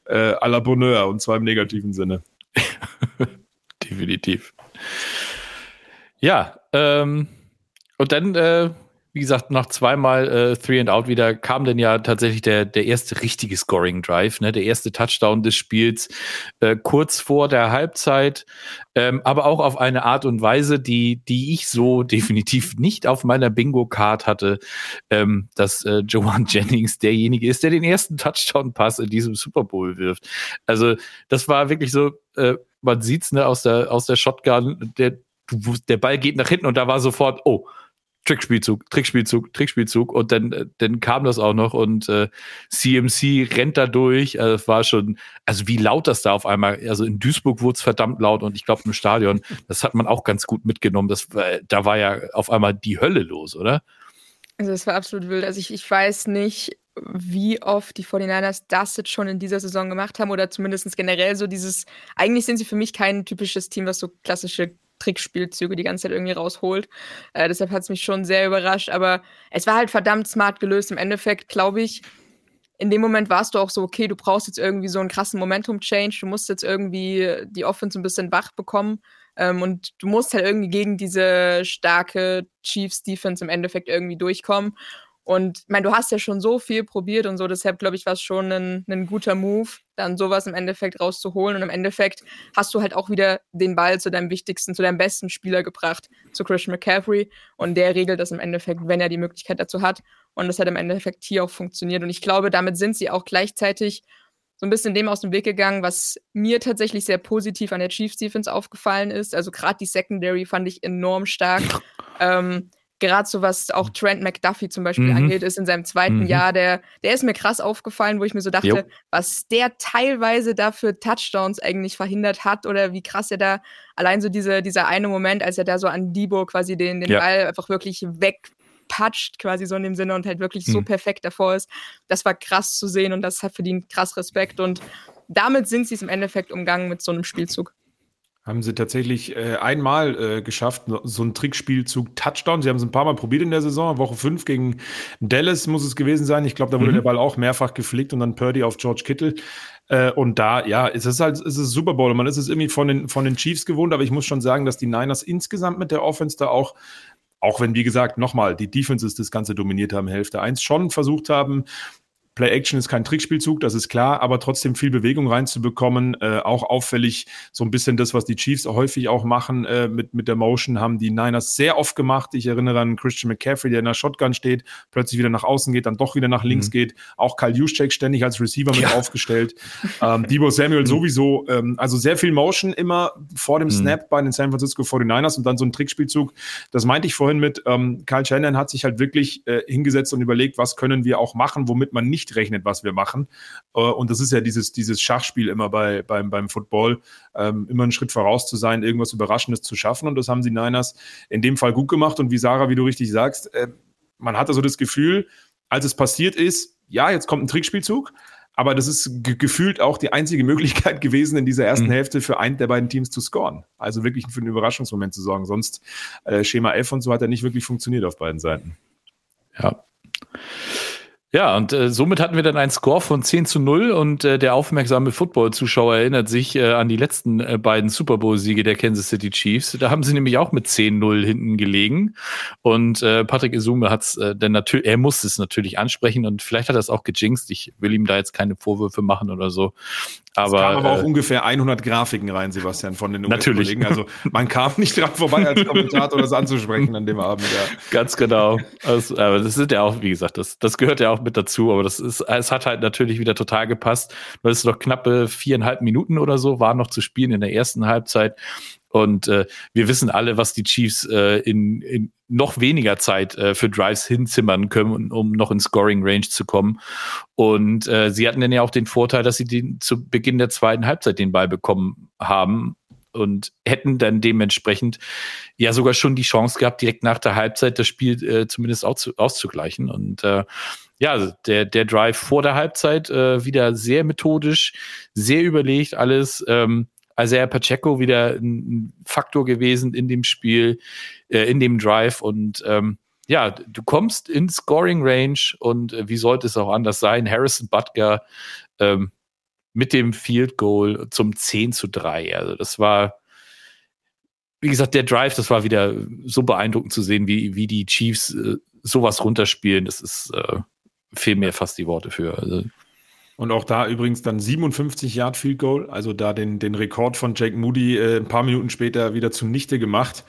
äh, à la Bonheur und zwar im negativen Sinne.
Definitiv. Ja, ähm, und dann, äh, wie gesagt, nach zweimal äh, Three and Out wieder kam dann ja tatsächlich der, der erste richtige Scoring Drive, ne, der erste Touchdown des Spiels äh, kurz vor der Halbzeit, ähm, aber auch auf eine Art und Weise, die, die ich so definitiv nicht auf meiner Bingo-Card hatte, ähm, dass äh, Joan Jennings derjenige ist, der den ersten Touchdown-Pass in diesem Super Bowl wirft. Also das war wirklich so, äh, man sieht's ne, aus der, aus der Shotgun, der, der Ball geht nach hinten und da war sofort, oh, Trickspielzug, Trickspielzug, Trickspielzug und dann, äh, dann kam das auch noch und äh, CMC rennt da durch. Also es war schon, also wie laut das da auf einmal, also in Duisburg wurde es verdammt laut und ich glaube im Stadion, das hat man auch ganz gut mitgenommen. Das, da war ja auf einmal die Hölle los, oder?
Also es war absolut wild. Also ich, ich weiß nicht, wie oft die 49ers das jetzt schon in dieser Saison gemacht haben oder zumindest generell so dieses, eigentlich sind sie für mich kein typisches Team, was so klassische Trickspielzüge die ganze Zeit irgendwie rausholt. Äh, deshalb hat es mich schon sehr überrascht, aber es war halt verdammt smart gelöst. Im Endeffekt, glaube ich, in dem Moment warst du auch so, okay, du brauchst jetzt irgendwie so einen krassen Momentum-Change, du musst jetzt irgendwie die Offense ein bisschen wach bekommen ähm, und du musst halt irgendwie gegen diese starke Chiefs-Defense im Endeffekt irgendwie durchkommen. Und ich meine, du hast ja schon so viel probiert und so, deshalb glaube ich, war es schon ein, ein guter Move, dann sowas im Endeffekt rauszuholen. Und im Endeffekt hast du halt auch wieder den Ball zu deinem wichtigsten, zu deinem besten Spieler gebracht, zu Christian McCaffrey. Und der regelt das im Endeffekt, wenn er die Möglichkeit dazu hat. Und das hat im Endeffekt hier auch funktioniert. Und ich glaube, damit sind sie auch gleichzeitig so ein bisschen dem aus dem Weg gegangen, was mir tatsächlich sehr positiv an der Chiefs Defense aufgefallen ist. Also gerade die Secondary fand ich enorm stark. ähm, gerade so was auch Trent McDuffie zum Beispiel mhm. angeht, ist in seinem zweiten mhm. Jahr, der, der ist mir krass aufgefallen, wo ich mir so dachte, jo. was der teilweise da für Touchdowns eigentlich verhindert hat oder wie krass er da, allein so diese, dieser eine Moment, als er da so an Debo quasi den, den ja. Ball einfach wirklich wegpatscht, quasi so in dem Sinne und halt wirklich mhm. so perfekt davor ist, das war krass zu sehen und das hat verdient krass Respekt und damit sind sie es im Endeffekt umgangen mit so einem Spielzug.
Haben sie tatsächlich äh, einmal äh, geschafft, so ein Trickspielzug Touchdown. Sie haben es ein paar Mal probiert in der Saison. Woche 5 gegen Dallas muss es gewesen sein. Ich glaube, da wurde mhm. der Ball auch mehrfach geflickt und dann Purdy auf George Kittle. Äh, und da, ja, es ist halt, es ist Super Bowl. Man ist es irgendwie von den, von den Chiefs gewohnt, aber ich muss schon sagen, dass die Niners insgesamt mit der Offense da auch auch wenn, wie gesagt, nochmal, die Defenses das Ganze dominiert haben, Hälfte 1 schon versucht haben, Play-Action ist kein Trickspielzug, das ist klar, aber trotzdem viel Bewegung reinzubekommen. Äh, auch auffällig so ein bisschen das, was die Chiefs häufig auch machen äh, mit, mit der Motion, haben die Niners sehr oft gemacht. Ich erinnere an Christian McCaffrey, der in der Shotgun steht, plötzlich wieder nach außen geht, dann doch wieder nach links mhm. geht. Auch Kyle Juszczyk ständig als Receiver mit ja. aufgestellt. Ähm, Debo Samuel mhm. sowieso. Ähm, also sehr viel Motion immer vor dem mhm. Snap bei den San Francisco 49ers und dann so ein Trickspielzug. Das meinte ich vorhin mit, ähm, Kyle Shannon hat sich halt wirklich äh, hingesetzt und überlegt, was können wir auch machen, womit man nicht nicht rechnet, was wir machen. Äh, und das ist ja dieses, dieses Schachspiel immer bei, beim, beim Football, ähm, immer einen Schritt voraus zu sein, irgendwas Überraschendes zu schaffen. Und das haben die Niners in dem Fall gut gemacht. Und wie Sarah, wie du richtig sagst, äh, man hatte so das Gefühl, als es passiert ist, ja, jetzt kommt ein Trickspielzug, aber das ist ge gefühlt auch die einzige Möglichkeit gewesen, in dieser ersten mhm. Hälfte für einen der beiden Teams zu scoren. Also wirklich für einen Überraschungsmoment zu sorgen. Sonst äh, Schema F und so hat er nicht wirklich funktioniert auf beiden Seiten.
Ja. Ja, und äh, somit hatten wir dann einen Score von 10 zu 0 und äh, der aufmerksame Football-Zuschauer erinnert sich äh, an die letzten äh, beiden Super Bowl-Siege der Kansas City Chiefs. Da haben sie nämlich auch mit 10-0 hinten gelegen und äh, Patrick Isume hat es äh, dann natürlich, er musste es natürlich ansprechen und vielleicht hat er es auch gejinxt. Ich will ihm da jetzt keine Vorwürfe machen oder so. Aber,
es
kamen
aber auch äh, ungefähr 100 Grafiken rein, Sebastian, von den
Natürlich.
Also man kam nicht dran vorbei, als Kommentator das anzusprechen an dem Abend. Ja.
Ganz genau. Also, aber das ist ja auch, wie gesagt, das, das gehört ja auch mit dazu. Aber das ist, es hat halt natürlich wieder total gepasst, weil es noch knappe viereinhalb Minuten oder so war noch zu spielen in der ersten Halbzeit. Und äh, wir wissen alle, was die Chiefs äh, in, in noch weniger Zeit äh, für Drives hinzimmern können, um noch in Scoring Range zu kommen. Und äh, sie hatten dann ja auch den Vorteil, dass sie den zu Beginn der zweiten Halbzeit den Ball bekommen haben und hätten dann dementsprechend ja sogar schon die Chance gehabt, direkt nach der Halbzeit das Spiel äh, zumindest auszugleichen. Und äh, ja, der, der Drive vor der Halbzeit äh, wieder sehr methodisch, sehr überlegt alles. Ähm, Isaiah Pacheco wieder ein Faktor gewesen in dem Spiel, äh, in dem Drive und ähm, ja, du kommst in Scoring Range und äh, wie sollte es auch anders sein? Harrison Butker ähm, mit dem Field Goal zum 10 zu 3. Also das war, wie gesagt, der Drive, das war wieder so beeindruckend zu sehen, wie, wie die Chiefs äh, sowas runterspielen. Das ist, äh, fehlen mir fast die Worte für. Also,
und auch da übrigens dann 57 Yard Field Goal, also da den, den Rekord von Jake Moody äh, ein paar Minuten später wieder zunichte gemacht.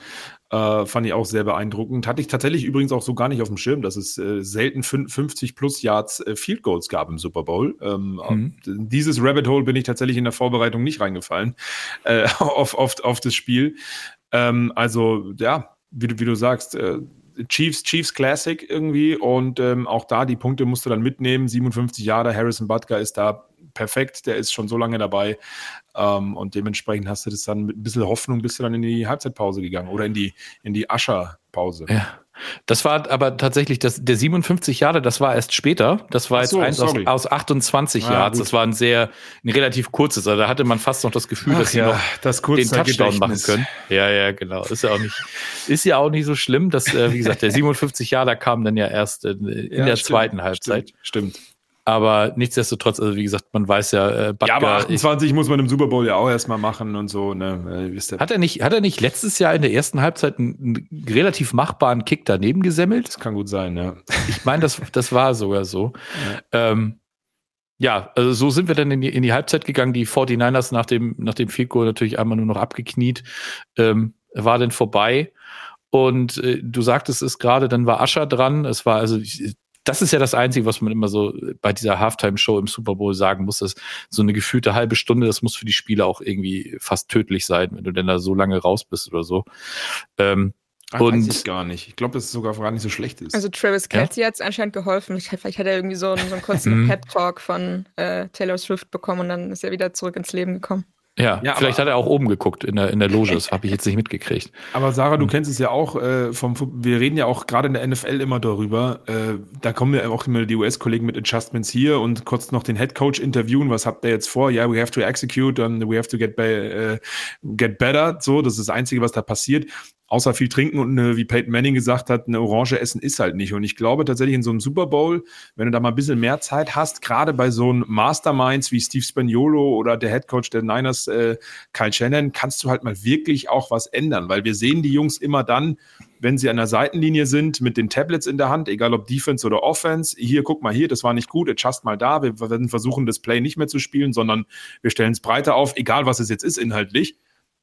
Äh, fand ich auch sehr beeindruckend. Hatte ich tatsächlich übrigens auch so gar nicht auf dem Schirm, dass es äh, selten 50 plus Yards äh, Field Goals gab im Super Bowl. Ähm, mhm. Dieses Rabbit Hole bin ich tatsächlich in der Vorbereitung nicht reingefallen äh, auf, auf, auf das Spiel. Ähm, also ja, wie, wie du sagst, äh, Chiefs, Chiefs Classic irgendwie und ähm, auch da die Punkte musst du dann mitnehmen. 57 Jahre, Harrison Butker ist da perfekt, der ist schon so lange dabei ähm, und dementsprechend hast du das dann mit ein bisschen Hoffnung bist du dann in die Halbzeitpause gegangen oder in die, in die Ascher-Pause.
Ja. Das war aber tatsächlich, das, der 57 Jahre, das war erst später. Das war jetzt so, eins aus, aus, 28 ah, Yards. Das war ein sehr, ein relativ kurzes. Also da hatte man fast noch das Gefühl, Ach dass sie ja, noch
das
den Touchdown machen können. Ja, ja, genau. Ist ja auch nicht, ist ja auch nicht so schlimm. Dass, äh, wie gesagt, der 57 Jahre kam dann ja erst in, in ja, der stimmt, zweiten Halbzeit.
Stimmt. stimmt.
Aber nichtsdestotrotz, also wie gesagt, man weiß ja,
äh, Butker, Ja, aber 28 ich, muss man im Super Bowl ja auch erstmal machen und so. Ne?
Hat, er nicht, hat er nicht letztes Jahr in der ersten Halbzeit einen, einen relativ machbaren Kick daneben gesemmelt?
Das kann gut sein, ja.
Ich meine, das, das war sogar so. Ja. Ähm, ja, also so sind wir dann in die, in die Halbzeit gegangen. Die 49ers nach dem, nach dem Field Goal natürlich einmal nur noch abgekniet. Ähm, war dann vorbei. Und äh, du sagtest es gerade, dann war Ascher dran. Es war also das ist ja das Einzige, was man immer so bei dieser Halftime-Show im Super Bowl sagen muss, dass so eine gefühlte halbe Stunde, das muss für die Spieler auch irgendwie fast tödlich sein, wenn du denn da so lange raus bist oder so.
Ähm, Ach, und weiß ich gar nicht. Ich glaube, dass es sogar gar nicht so schlecht ist.
Also Travis Kelsey ja? hat es anscheinend geholfen. vielleicht hat er irgendwie so einen, so einen kurzen mhm. Pep-Talk von äh, Taylor Swift bekommen und dann ist er wieder zurück ins Leben gekommen.
Ja, ja vielleicht hat er auch oben geguckt in der, in der Loge, das habe ich jetzt nicht mitgekriegt.
Aber Sarah, du hm. kennst es ja auch, äh, vom, wir reden ja auch gerade in der NFL immer darüber, äh, da kommen ja auch immer die US-Kollegen mit Adjustments hier und kurz noch den Head Coach interviewen, was habt ihr jetzt vor? Ja, yeah, we have to execute and we have to get, be, uh, get better, so, das ist das Einzige, was da passiert. Außer viel trinken und eine, wie Peyton Manning gesagt hat, eine Orange essen ist halt nicht. Und ich glaube tatsächlich in so einem Super Bowl, wenn du da mal ein bisschen mehr Zeit hast, gerade bei so einem Masterminds wie Steve Spagnuolo oder der Head Coach der Niners, äh, Kyle Shannon, kannst du halt mal wirklich auch was ändern, weil wir sehen die Jungs immer dann, wenn sie an der Seitenlinie sind, mit den Tablets in der Hand, egal ob Defense oder Offense. Hier, guck mal hier, das war nicht gut, adjust mal da. Wir werden versuchen, das Play nicht mehr zu spielen, sondern wir stellen es breiter auf, egal was es jetzt ist inhaltlich.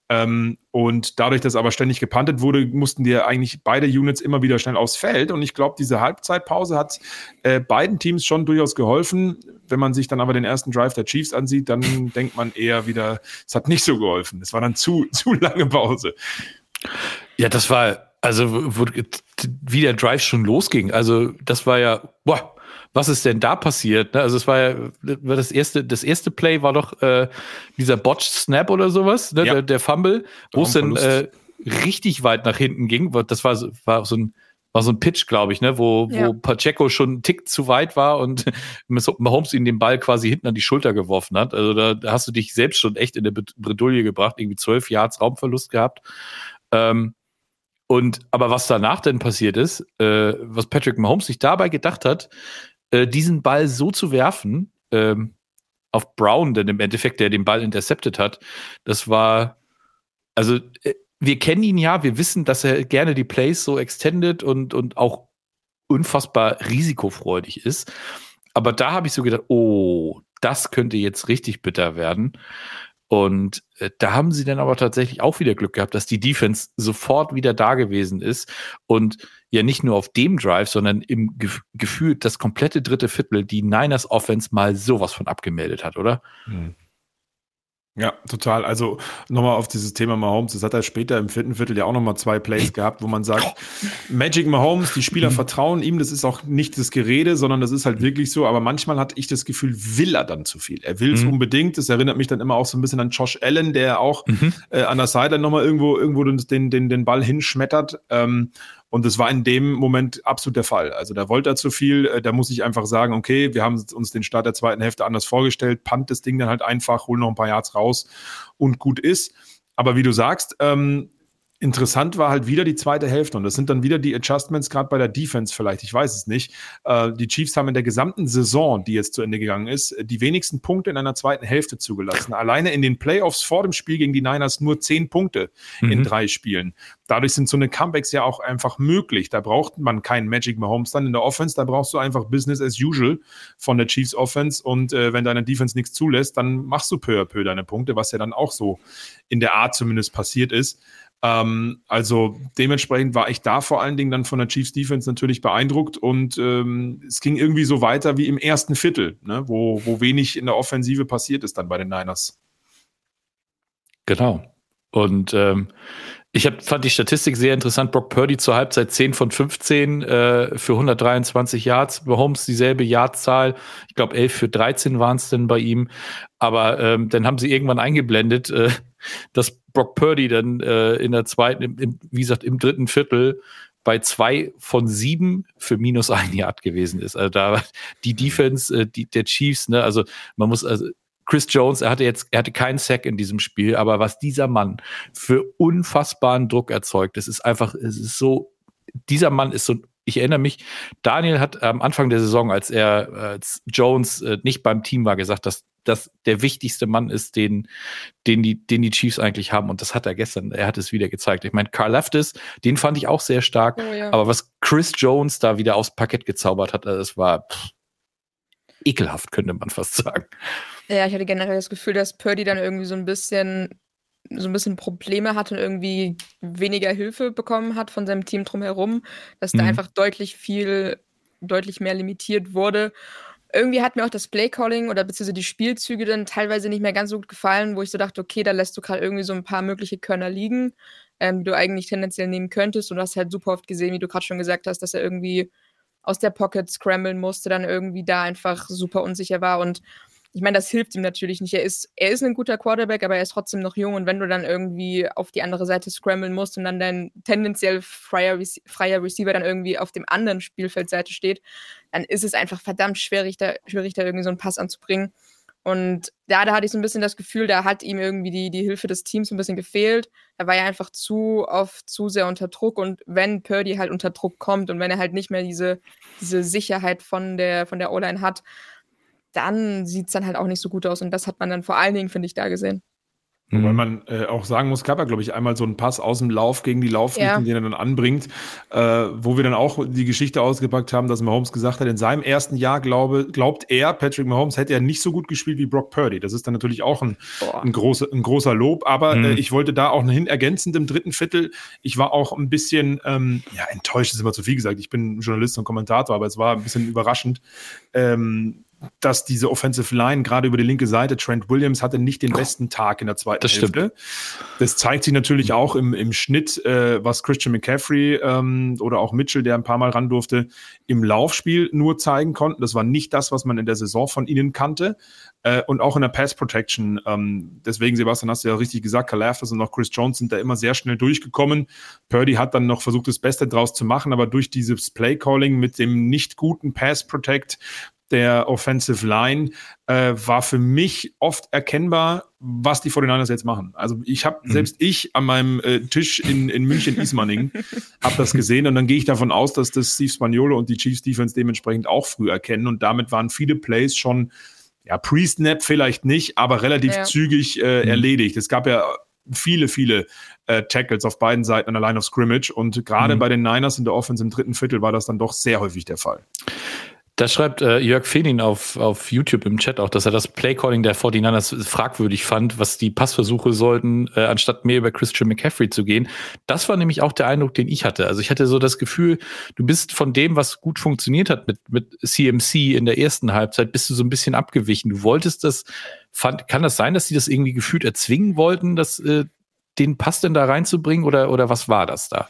Ähm, und dadurch, dass aber ständig gepantet wurde, mussten dir eigentlich beide Units immer wieder schnell aufs Feld. Und ich glaube, diese Halbzeitpause hat äh, beiden Teams schon durchaus geholfen. Wenn man sich dann aber den ersten Drive der Chiefs ansieht, dann denkt man eher wieder, es hat nicht so geholfen. Es war dann zu, zu lange Pause.
Ja, das war, also wo, wie der Drive schon losging. Also das war ja, boah, was ist denn da passiert? Ne? Also es war ja das erste, das erste Play war doch äh, dieser Botched Snap oder sowas, ne? ja. der, der Fumble, wo es dann äh, richtig weit nach hinten ging. Das war, war so ein war so ein Pitch, glaube ich, ne, wo, ja. wo Pacheco schon einen Tick zu weit war und Mahomes ihn den Ball quasi hinten an die Schulter geworfen hat. Also da, da hast du dich selbst schon echt in der Bredouille gebracht, irgendwie zwölf Yards Raumverlust gehabt. Ähm, und aber was danach denn passiert ist, äh, was Patrick Mahomes sich dabei gedacht hat, äh, diesen Ball so zu werfen, ähm, auf Brown, denn im Endeffekt, der den Ball intercepted hat, das war, also äh, wir kennen ihn ja, wir wissen, dass er gerne die Plays so extended und, und auch unfassbar risikofreudig ist. Aber da habe ich so gedacht, oh, das könnte jetzt richtig bitter werden. Und äh, da haben sie dann aber tatsächlich auch wieder Glück gehabt, dass die Defense sofort wieder da gewesen ist und ja nicht nur auf dem Drive, sondern im Ge Gefühl das komplette dritte Viertel die Niners Offense mal sowas von abgemeldet hat, oder? Mhm.
Ja, total. Also nochmal auf dieses Thema Mahomes. Das hat er später im vierten Viertel ja auch nochmal zwei Plays gehabt, wo man sagt, Magic Mahomes, die Spieler mhm. vertrauen ihm. Das ist auch nicht das Gerede, sondern das ist halt wirklich so. Aber manchmal hatte ich das Gefühl, will er dann zu viel. Er will es mhm. unbedingt. Das erinnert mich dann immer auch so ein bisschen an Josh Allen, der auch mhm. äh, an der Seite nochmal irgendwo, irgendwo den, den, den Ball hinschmettert. Ähm, und das war in dem Moment absolut der Fall. Also da wollte er zu viel. Äh, da muss ich einfach sagen, okay, wir haben uns den Start der zweiten Hälfte anders vorgestellt, pant das Ding dann halt einfach, hol noch ein paar Yards raus und gut ist. Aber wie du sagst, ähm, Interessant war halt wieder die zweite Hälfte und das sind dann wieder die Adjustments, gerade bei der Defense vielleicht, ich weiß es nicht. Äh, die Chiefs haben in der gesamten Saison, die jetzt zu Ende gegangen ist, die wenigsten Punkte in einer zweiten Hälfte zugelassen. Alleine in den Playoffs vor dem Spiel gegen die Niners nur zehn Punkte mhm. in drei Spielen. Dadurch sind so eine Comebacks ja auch einfach möglich. Da braucht man keinen Magic Mahomes dann in der Offense, da brauchst du einfach Business as usual von der Chiefs Offense und äh, wenn deine Defense nichts zulässt, dann machst du peu à peu deine Punkte, was ja dann auch so in der Art zumindest passiert ist. Ähm, also dementsprechend war ich da vor allen Dingen dann von der Chiefs Defense natürlich beeindruckt und ähm, es ging irgendwie so weiter wie im ersten Viertel, ne, wo, wo wenig in der Offensive passiert ist dann bei den Niners.
Genau. Und ähm, ich hab, fand die Statistik sehr interessant. Brock Purdy zur Halbzeit 10 von 15 äh, für 123 Yards. Mahomes dieselbe Yardzahl. Ich glaube, 11 für 13 waren es denn bei ihm. Aber ähm, dann haben sie irgendwann eingeblendet, äh, dass Brock Purdy dann äh, in der zweiten, im, im, wie gesagt, im dritten Viertel bei zwei von sieben für minus ein Yard gewesen ist. Also da die Defense äh, die, der Chiefs, ne, also man muss, also Chris Jones, er hatte jetzt, er hatte keinen Sack in diesem Spiel, aber was dieser Mann für unfassbaren Druck erzeugt, das ist einfach, es ist so, dieser Mann ist so, ich erinnere mich, Daniel hat am Anfang der Saison, als er, als Jones äh, nicht beim Team war, gesagt, dass das der wichtigste Mann ist, den, den die, den die Chiefs eigentlich haben. Und das hat er gestern, er hat es wieder gezeigt. Ich meine, Carl Leftis, den fand ich auch sehr stark. Oh, ja. Aber was Chris Jones da wieder aufs Parkett gezaubert hat, das war pff, ekelhaft, könnte man fast sagen.
Ja, ich hatte generell das Gefühl, dass Purdy dann irgendwie so ein bisschen so ein bisschen Probleme hat und irgendwie weniger Hilfe bekommen hat von seinem Team drumherum, dass mhm. da einfach deutlich viel, deutlich mehr limitiert wurde. Irgendwie hat mir auch das Playcalling oder beziehungsweise die Spielzüge dann teilweise nicht mehr ganz so gut gefallen, wo ich so dachte, okay, da lässt du gerade irgendwie so ein paar mögliche Körner liegen, ähm, die du eigentlich tendenziell nehmen könntest. Und du hast halt super oft gesehen, wie du gerade schon gesagt hast, dass er irgendwie aus der Pocket scramblen musste, dann irgendwie da einfach super unsicher war und ich meine, das hilft ihm natürlich nicht. Er ist, er ist ein guter Quarterback, aber er ist trotzdem noch jung. Und wenn du dann irgendwie auf die andere Seite scramblen musst und dann dein tendenziell freier, freier Receiver dann irgendwie auf dem anderen Spielfeldseite steht, dann ist es einfach verdammt schwierig, da, schwierig, da irgendwie so einen Pass anzubringen. Und ja, da hatte ich so ein bisschen das Gefühl, da hat ihm irgendwie die, die Hilfe des Teams ein bisschen gefehlt. Er war ja einfach zu oft zu sehr unter Druck. Und wenn Purdy halt unter Druck kommt und wenn er halt nicht mehr diese, diese Sicherheit von der, von der O-Line hat, dann sieht es dann halt auch nicht so gut aus. Und das hat man dann vor allen Dingen, finde ich, da gesehen.
Mhm. Weil man äh, auch sagen muss, gab ja, glaube ich, einmal so einen Pass aus dem Lauf gegen die Laufrichtung, ja. den er dann anbringt, äh, wo wir dann auch die Geschichte ausgepackt haben, dass Mahomes gesagt hat, in seinem ersten Jahr glaube, glaubt er, Patrick Mahomes hätte er nicht so gut gespielt wie Brock Purdy. Das ist dann natürlich auch ein, ein, große, ein großer Lob, aber mhm. äh, ich wollte da auch hin ergänzend im dritten Viertel. Ich war auch ein bisschen, ähm, ja, enttäuscht ist immer zu viel gesagt. Ich bin Journalist und Kommentator, aber es war ein bisschen überraschend. Ähm, dass diese Offensive Line gerade über die linke Seite, Trent Williams hatte nicht den besten Tag in der zweiten
das
Hälfte. Das zeigt sich natürlich auch im, im Schnitt, äh, was Christian McCaffrey ähm, oder auch Mitchell, der ein paar Mal ran durfte, im Laufspiel nur zeigen konnten. Das war nicht das, was man in der Saison von ihnen kannte. Äh, und auch in der Pass Protection. Ähm, deswegen, Sebastian, hast du ja richtig gesagt, Kalafis und auch Chris Jones sind da immer sehr schnell durchgekommen. Purdy hat dann noch versucht, das Beste draus zu machen, aber durch dieses Play Calling mit dem nicht guten Pass Protect der Offensive Line äh, war für mich oft erkennbar, was die 49ers jetzt machen. Also ich habe, mhm. selbst ich an meinem äh, Tisch in, in München, Ismaning, habe das gesehen und dann gehe ich davon aus, dass das Steve Spagnolo und die Chiefs Defense dementsprechend auch früh erkennen und damit waren viele Plays schon, ja, Pre-Snap vielleicht nicht, aber relativ ja. zügig äh, mhm. erledigt. Es gab ja viele, viele äh, Tackles auf beiden Seiten an der Line of Scrimmage und gerade mhm. bei den Niners in der Offense im dritten Viertel war das dann doch sehr häufig der Fall.
Da schreibt äh, Jörg Fenin auf, auf YouTube im Chat auch, dass er das Playcalling der 49ers fragwürdig fand, was die Passversuche sollten, äh, anstatt mehr über Christian McCaffrey zu gehen. Das war nämlich auch der Eindruck, den ich hatte. Also ich hatte so das Gefühl, du bist von dem, was gut funktioniert hat mit, mit CMC in der ersten Halbzeit, bist du so ein bisschen abgewichen. Du wolltest das, fand, kann das sein, dass sie das irgendwie gefühlt erzwingen wollten, dass, äh, den Pass denn da reinzubringen oder, oder was war das da?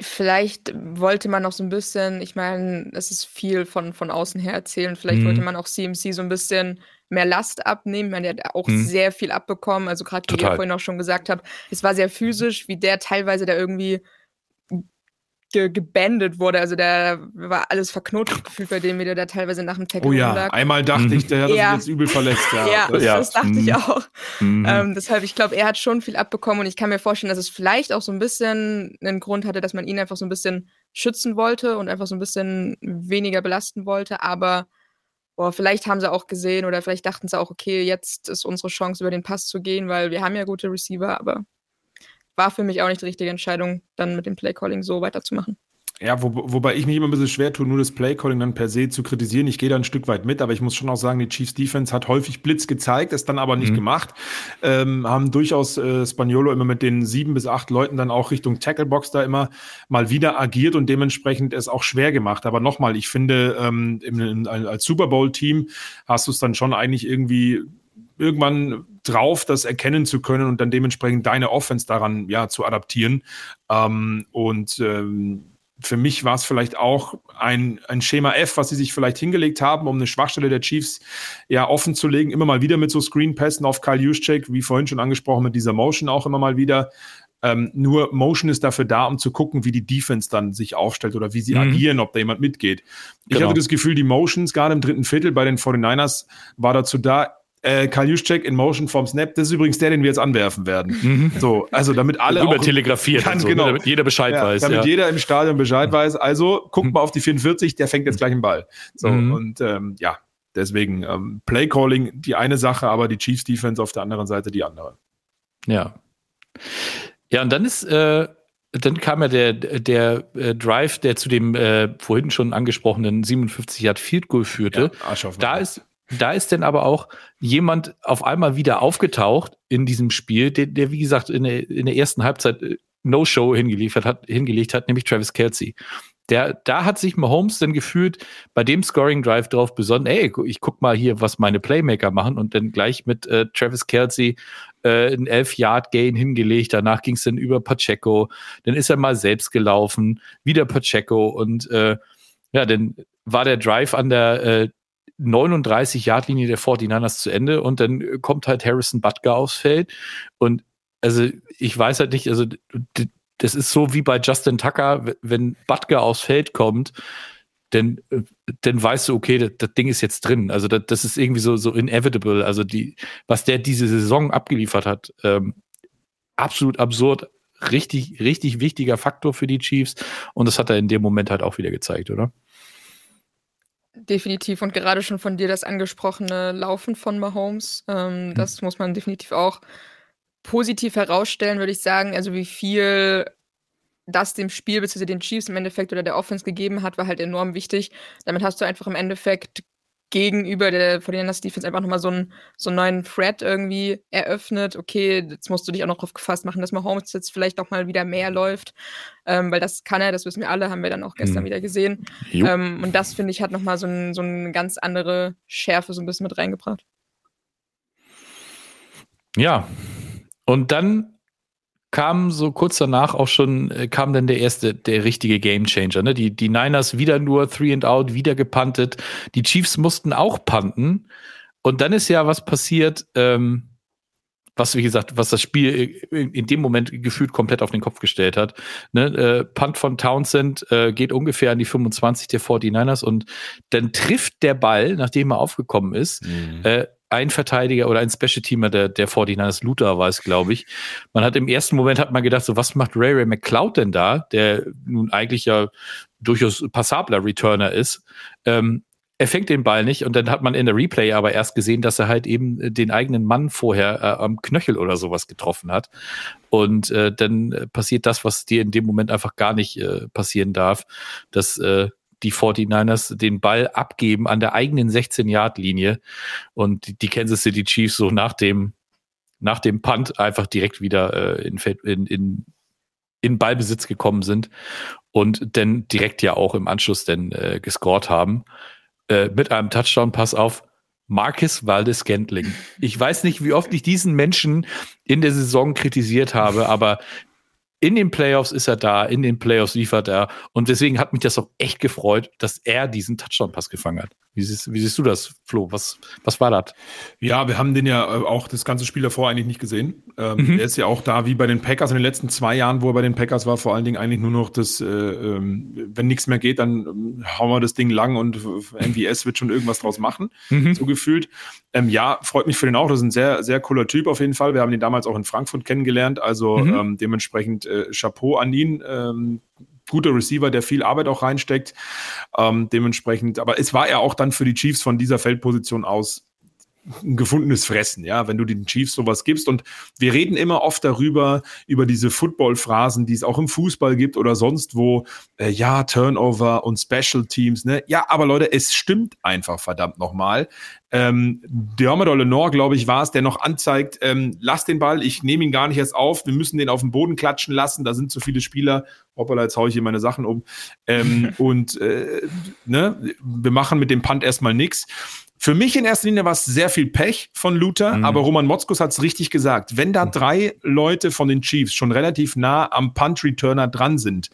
Vielleicht wollte man noch so ein bisschen, ich meine, es ist viel von, von außen her erzählen, vielleicht mhm. wollte man auch CMC so ein bisschen mehr Last abnehmen. Man hat auch mhm. sehr viel abbekommen. Also gerade wie ihr vorhin auch schon gesagt habt, es war sehr physisch, wie der teilweise da irgendwie ge gebandet wurde. Also da war alles verknotet gefühlt bei dem, wie der da teilweise nach dem Tackle
Oh ja, lag. einmal dachte mhm. ich, der hat ja. sich jetzt übel verletzt.
Ja, ja, das, ja. das dachte mhm. ich auch. Mhm. Ähm, deshalb, ich glaube, er hat schon viel abbekommen und ich kann mir vorstellen, dass es vielleicht auch so ein bisschen einen Grund hatte, dass man ihn einfach so ein bisschen schützen wollte und einfach so ein bisschen weniger belasten wollte. Aber boah, vielleicht haben sie auch gesehen oder vielleicht dachten sie auch, okay, jetzt ist unsere Chance, über den Pass zu gehen, weil wir haben ja gute Receiver, aber war für mich auch nicht die richtige Entscheidung, dann mit dem Playcalling so weiterzumachen.
Ja, wo, wobei ich mich immer ein bisschen schwer tue, nur das Playcalling dann per se zu kritisieren. Ich gehe da ein Stück weit mit, aber ich muss schon auch sagen, die Chiefs Defense hat häufig Blitz gezeigt, es dann aber nicht mhm. gemacht. Ähm, haben durchaus äh, Spaniolo immer mit den sieben bis acht Leuten dann auch Richtung Tacklebox da immer mal wieder agiert und dementsprechend es auch schwer gemacht. Aber nochmal, ich finde, ähm, im, als Super Bowl-Team hast du es dann schon eigentlich irgendwie irgendwann drauf, das erkennen zu können und dann dementsprechend deine Offense daran ja zu adaptieren. Ähm, und ähm, für mich war es vielleicht auch ein, ein Schema F, was sie sich vielleicht hingelegt haben, um eine Schwachstelle der Chiefs ja offen zu legen. Immer mal wieder mit so Screen-Pässen auf Kyle Juszczyk, wie vorhin schon angesprochen, mit dieser Motion auch immer mal wieder. Ähm, nur Motion ist dafür da, um zu gucken, wie die Defense dann sich aufstellt oder wie sie mhm. agieren, ob da jemand mitgeht. Ich genau. hatte das Gefühl, die Motions gerade im dritten Viertel bei den 49ers war dazu da, äh, Karl Juszczyk in Motion vom Snap. Das ist übrigens der, den wir jetzt anwerfen werden. Mhm. So, also damit alle
Über telegrafiert,
so, ne, genau,
damit jeder Bescheid ja, weiß.
Damit ja. jeder im Stadion Bescheid weiß. Also guckt mhm. mal auf die 44, der fängt jetzt gleich einen Ball. So mhm. und ähm, ja, deswegen ähm, Play Calling die eine Sache, aber die Chiefs Defense auf der anderen Seite die andere.
Ja. Ja, und dann ist äh, dann kam ja der, der äh, Drive, der zu dem äh, vorhin schon angesprochenen 57 Yard Field Goal führte. Ja, da ist da ist denn aber auch jemand auf einmal wieder aufgetaucht in diesem Spiel, der, der wie gesagt, in der, in der ersten Halbzeit äh, No-Show hingeliefert hat, hingelegt hat, nämlich Travis Kelsey. Der, da hat sich Mahomes dann gefühlt bei dem Scoring Drive drauf besonnen, ey, ich guck mal hier, was meine Playmaker machen und dann gleich mit äh, Travis Kelsey äh, ein 11-Yard-Gain hingelegt. Danach ging es dann über Pacheco. Dann ist er mal selbst gelaufen, wieder Pacheco und äh, ja, dann war der Drive an der äh, 39-Yard-Linie der 49ers zu Ende und dann kommt halt Harrison Butker aufs Feld und also ich weiß halt nicht, also das ist so wie bei Justin Tucker, wenn Butker aufs Feld kommt, dann, dann weißt du, okay, das, das Ding ist jetzt drin. Also das, das, ist irgendwie so, so inevitable. Also die, was der diese Saison abgeliefert hat, ähm, absolut absurd. Richtig, richtig wichtiger Faktor für die Chiefs. Und das hat er in dem Moment halt auch wieder gezeigt, oder?
Definitiv. Und gerade schon von dir das angesprochene Laufen von Mahomes, ähm, mhm. das muss man definitiv auch positiv herausstellen, würde ich sagen. Also wie viel das dem Spiel bzw. den Chiefs im Endeffekt oder der Offense gegeben hat, war halt enorm wichtig. Damit hast du einfach im Endeffekt gegenüber der 49ers Defense einfach nochmal so einen, so einen neuen Thread irgendwie eröffnet. Okay, jetzt musst du dich auch noch drauf gefasst machen, dass Mahomes jetzt vielleicht auch mal wieder mehr läuft. Ähm, weil das kann er, das wissen wir alle, haben wir dann auch gestern mhm. wieder gesehen. Ähm, und das, finde ich, hat nochmal so, ein, so eine ganz andere Schärfe so ein bisschen mit reingebracht.
Ja. Und dann kam so kurz danach auch schon, äh, kam dann der erste, der richtige Gamechanger. Ne? Die, die Niners wieder nur Three and Out, wieder gepuntet. Die Chiefs mussten auch punten. Und dann ist ja was passiert, ähm, was, wie gesagt, was das Spiel in dem Moment gefühlt komplett auf den Kopf gestellt hat. Ne? Äh, Punt von Townsend äh, geht ungefähr an die 25 der 49ers und dann trifft der Ball, nachdem er aufgekommen ist, mhm. äh, ein Verteidiger oder ein Special-Teamer der, der 49ers, Luther war es, glaube ich. Man hat im ersten Moment hat man gedacht, so was macht Ray Ray McCloud denn da, der nun eigentlich ja durchaus passabler Returner ist. Ähm, er fängt den Ball nicht und dann hat man in der Replay aber erst gesehen, dass er halt eben den eigenen Mann vorher äh, am Knöchel oder sowas getroffen hat. Und äh, dann passiert das, was dir in dem Moment einfach gar nicht äh, passieren darf, dass äh, die 49ers den Ball abgeben an der eigenen 16-Yard-Linie und die, Kansas City Chiefs so nach dem, nach dem Punt einfach direkt wieder äh, in, in, in, in Ballbesitz gekommen sind und dann direkt ja auch im Anschluss dann äh, gescored haben äh, mit einem Touchdown-Pass auf Marcus Waldes Gentling. Ich weiß nicht, wie oft ich diesen Menschen in der Saison kritisiert habe, aber in den Playoffs ist er da, in den Playoffs liefert er. Und deswegen hat mich das auch echt gefreut, dass er diesen Touchdown-Pass gefangen hat. Wie siehst, wie siehst, du das, Flo? Was, was war das?
Ja, wir haben den ja äh, auch das ganze Spiel davor eigentlich nicht gesehen. Ähm, mhm. Er ist ja auch da wie bei den Packers in den letzten zwei Jahren, wo er bei den Packers war, vor allen Dingen eigentlich nur noch das, äh, ähm, wenn nichts mehr geht, dann ähm, hauen wir das Ding lang und MVS wird schon irgendwas draus machen, mhm. so gefühlt. Ähm, ja, freut mich für den auch. Das ist ein sehr, sehr cooler Typ auf jeden Fall. Wir haben ihn damals auch in Frankfurt kennengelernt, also mhm. Ähm, dementsprechend äh, Chapeau an ihn ähm, guter Receiver, der viel Arbeit auch reinsteckt. Ähm, dementsprechend, aber es war ja auch dann für die Chiefs von dieser Feldposition aus ein gefundenes Fressen, ja, wenn du den Chiefs sowas gibst. Und wir reden immer oft darüber, über diese Football-Phrasen, die es auch im Fußball gibt oder sonst wo. Äh, ja, Turnover und Special Teams, ne? Ja, aber Leute, es stimmt einfach verdammt nochmal ähm, Dermot Lenore, glaube ich, war es, der noch anzeigt, ähm, lass den Ball, ich nehme ihn gar nicht erst auf, wir müssen den auf den Boden klatschen lassen, da sind zu viele Spieler. Hoppala, jetzt haue ich hier meine Sachen um. Ähm, und äh, ne, wir machen mit dem Punt erstmal nichts. Für mich in erster Linie war es sehr viel Pech von Luther, mhm. aber Roman Motzkus hat es richtig gesagt. Wenn da drei Leute von den Chiefs schon relativ nah am Punt-Returner dran sind,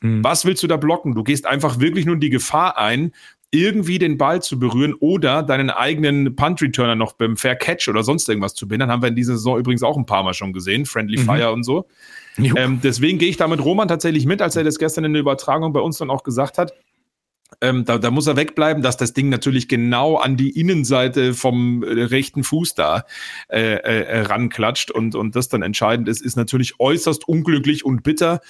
mhm. was willst du da blocken? Du gehst einfach wirklich nur die Gefahr ein, irgendwie den Ball zu berühren oder deinen eigenen Punt-Returner noch beim Fair Catch oder sonst irgendwas zu behindern. Haben wir in dieser Saison übrigens auch ein paar Mal schon gesehen. Friendly mhm. Fire und so. Ähm, deswegen gehe ich da mit Roman tatsächlich mit, als er das gestern in der Übertragung bei uns dann auch gesagt hat. Ähm, da, da muss er wegbleiben, dass das Ding natürlich genau an die Innenseite vom äh, rechten Fuß da äh, äh, ranklatscht und, und das dann entscheidend ist, ist natürlich äußerst unglücklich und bitter.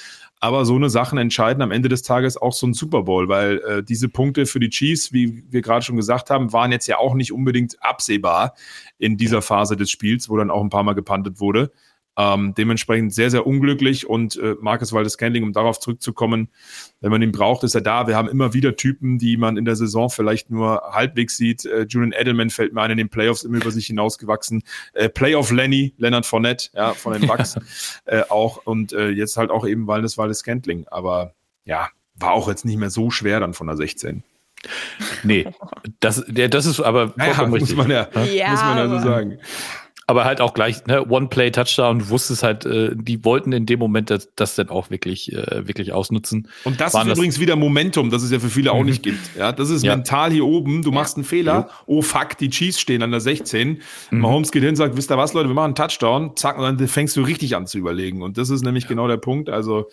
Aber so eine Sachen entscheiden am Ende des Tages auch so ein Super Bowl, weil äh, diese Punkte für die Chiefs, wie wir gerade schon gesagt haben, waren jetzt ja auch nicht unbedingt absehbar in dieser Phase des Spiels, wo dann auch ein paar Mal gepantet wurde. Ähm, dementsprechend sehr, sehr unglücklich und äh, Marcus Waldes Scandling, um darauf zurückzukommen, wenn man ihn braucht, ist er da. Wir haben immer wieder Typen, die man in der Saison vielleicht nur halbwegs sieht. Äh, Julian Edelman fällt mir ein in den Playoffs immer über sich hinausgewachsen. Äh, Playoff Lenny, Leonard Fournette, ja, von den Bucks äh, auch und äh, jetzt halt auch eben Waldes Waldes Scandling. Aber ja, war auch jetzt nicht mehr so schwer dann von der 16.
Nee, das, der, das ist aber
naja, muss man ja, ja, muss man ja so sagen.
Aber halt auch gleich, ne, One-Play-Touchdown, du wusstest halt, äh, die wollten in dem Moment das, das dann auch wirklich, äh, wirklich ausnutzen.
Und das Waren ist übrigens wieder Momentum, das es ja für viele auch mhm. nicht gibt. Ja, das ist ja. mental hier oben, du machst einen Fehler, ja. oh fuck, die Chiefs stehen an der 16. Mhm. Mahomes geht hin und sagt, wisst ihr was, Leute, wir machen einen Touchdown, zack, und dann fängst du richtig an zu überlegen. Und das ist nämlich ja. genau der Punkt. Also,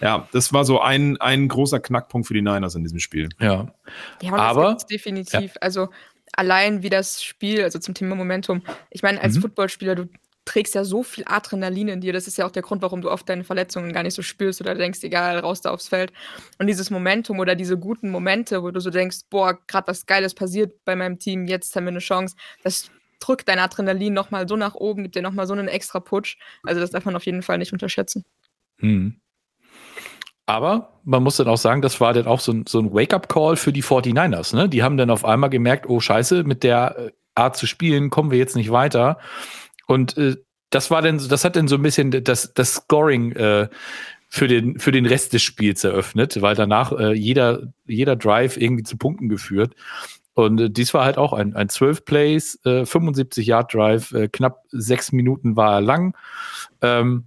ja, das war so ein, ein großer Knackpunkt für die Niners in diesem Spiel.
Ja.
Ja, aber definitiv. Also allein wie das Spiel, also zum Thema Momentum, ich meine, als mhm. Footballspieler, du trägst ja so viel Adrenalin in dir. Das ist ja auch der Grund, warum du oft deine Verletzungen gar nicht so spürst oder denkst, egal, raus da aufs Feld. Und dieses Momentum oder diese guten Momente, wo du so denkst, boah, gerade was Geiles passiert bei meinem Team, jetzt haben wir eine Chance, das drückt dein Adrenalin nochmal so nach oben, gibt dir nochmal so einen extra Putsch. Also das darf man auf jeden Fall nicht unterschätzen.
Mhm. Aber man muss dann auch sagen, das war dann auch so ein, so ein Wake-up-Call für die 49ers. Ne? Die haben dann auf einmal gemerkt, oh scheiße, mit der äh, Art zu spielen kommen wir jetzt nicht weiter. Und äh, das war dann, das hat dann so ein bisschen das, das Scoring äh, für den, für den Rest des Spiels eröffnet, weil danach äh, jeder, jeder Drive irgendwie zu Punkten geführt. Und äh, dies war halt auch ein, ein 12 Plays, äh, 75 Yard Drive, äh, knapp sechs Minuten war er lang. Ähm,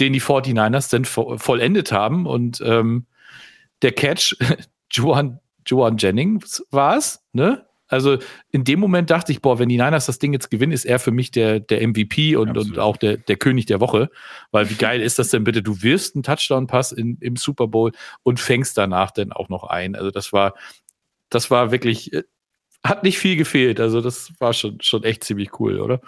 den die 49ers dann vollendet haben. Und ähm, der Catch, Joan, Joan Jennings war es, ne? Also in dem Moment dachte ich, boah, wenn die Niners das Ding jetzt gewinnen, ist er für mich der, der MVP und, und auch der, der König der Woche. Weil wie geil ist das denn bitte? Du wirst einen Touchdown-Pass im Super Bowl und fängst danach dann auch noch ein. Also das war, das war wirklich, äh, hat nicht viel gefehlt. Also das war schon, schon echt ziemlich cool, oder?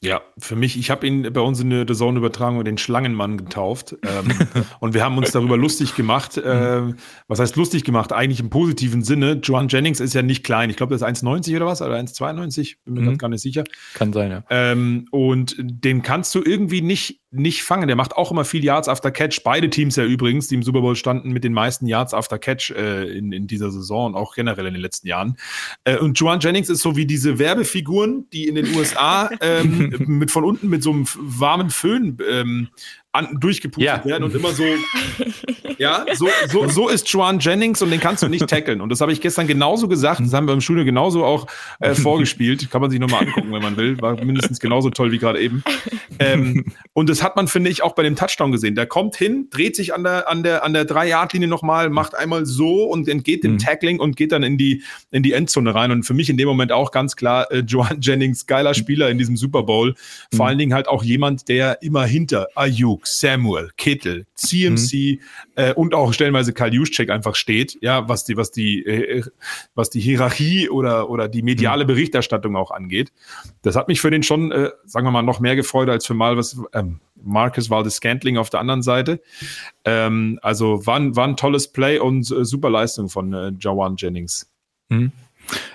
Ja, für mich, ich habe ihn bei uns in der Zone-Übertragung den Schlangenmann getauft. Ähm, und wir haben uns darüber lustig gemacht. Äh, was heißt lustig gemacht? Eigentlich im positiven Sinne. Joan Jennings ist ja nicht klein. Ich glaube, der ist 1,90 oder was? Oder 1,92? Bin mir mhm. gar nicht sicher.
Kann sein, ja.
Ähm, und den kannst du irgendwie nicht nicht fangen. Der macht auch immer viel Yards after Catch. Beide Teams ja übrigens, die im Super Bowl standen, mit den meisten Yards after Catch äh, in, in dieser Saison und auch generell in den letzten Jahren. Äh, und Joan Jennings ist so wie diese Werbefiguren, die in den USA ähm, mit von unten mit so einem warmen Föhn ähm, an, durchgepustet ja. werden und immer so, ja, so, so, so ist Joan Jennings und den kannst du nicht tackeln. Und das habe ich gestern genauso gesagt, das haben wir im Studio genauso auch äh, vorgespielt. Kann man sich nochmal angucken, wenn man will. War mindestens genauso toll wie gerade eben. Ähm, und das hat man, finde ich, auch bei dem Touchdown gesehen. Der kommt hin, dreht sich an der, an der, an der Drei-Yard-Linie nochmal, macht einmal so und entgeht dem mhm. Tackling und geht dann in die, in die Endzone rein. Und für mich in dem Moment auch ganz klar, äh, Joan Jennings, geiler Spieler in diesem Super Bowl. Vor mhm. allen Dingen halt auch jemand, der immer hinter Ayuk, Samuel, Kittel, CMC mhm. äh, und auch stellenweise Karl Juszczyk einfach steht, ja, was die, was die, äh, was die Hierarchie oder, oder die mediale mhm. Berichterstattung auch angeht. Das hat mich für den schon, äh, sagen wir mal, noch mehr gefreut als für mal was ähm, Marcus Waldes Scantling auf der anderen Seite. Ähm, also war, war ein tolles Play und äh, super Leistung von äh, Jawan Jennings.
Mhm.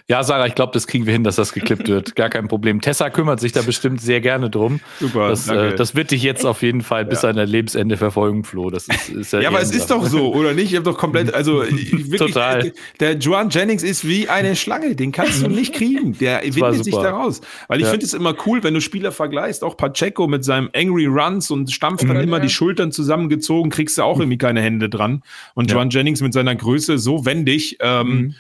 Ja, Sarah, ich glaube, das kriegen wir hin, dass das geklippt wird. Gar kein Problem. Tessa kümmert sich da bestimmt sehr gerne drum. Super. Das, äh, das wird dich jetzt auf jeden Fall bis ja. an dein Lebensende verfolgen, Flo. Das ist, ist
ja, ja aber es ist doch so, oder nicht? Ich habe doch komplett, also wirklich,
Total.
Der Joan Jennings ist wie eine Schlange. Den kannst du nicht kriegen. Der windet sich da raus. Weil ich ja. finde es immer cool, wenn du Spieler vergleichst. Auch Pacheco mit seinem Angry Runs und stampft dann mhm. immer die Schultern zusammengezogen, kriegst du auch irgendwie keine Hände dran. Und Joan Jennings mit seiner Größe so wendig. Ähm, mhm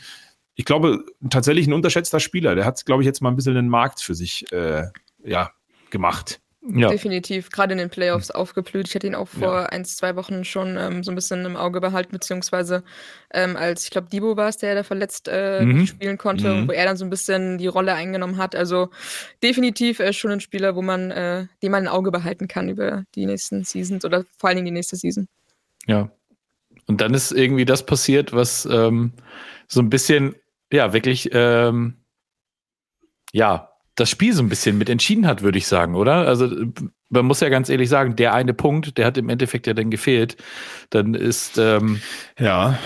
ich glaube, tatsächlich ein unterschätzter Spieler. Der hat, glaube ich, jetzt mal ein bisschen den Markt für sich äh, ja, gemacht.
Ja. Definitiv, gerade in den Playoffs aufgeblüht. Ich hatte ihn auch vor ja. ein, zwei Wochen schon ähm, so ein bisschen im Auge behalten, beziehungsweise ähm, als, ich glaube, Debo war es, der da verletzt äh, mhm. spielen konnte, mhm. wo er dann so ein bisschen die Rolle eingenommen hat. Also definitiv äh, schon ein Spieler, wo man, äh, den man ein Auge behalten kann über die nächsten Seasons oder vor allen Dingen die nächste Season.
Ja. Und dann ist irgendwie das passiert, was ähm, so ein bisschen ja, wirklich, ähm, ja, das Spiel so ein bisschen mit entschieden hat, würde ich sagen, oder? Also man muss ja ganz ehrlich sagen, der eine Punkt, der hat im Endeffekt ja dann gefehlt. Dann ist ähm, ja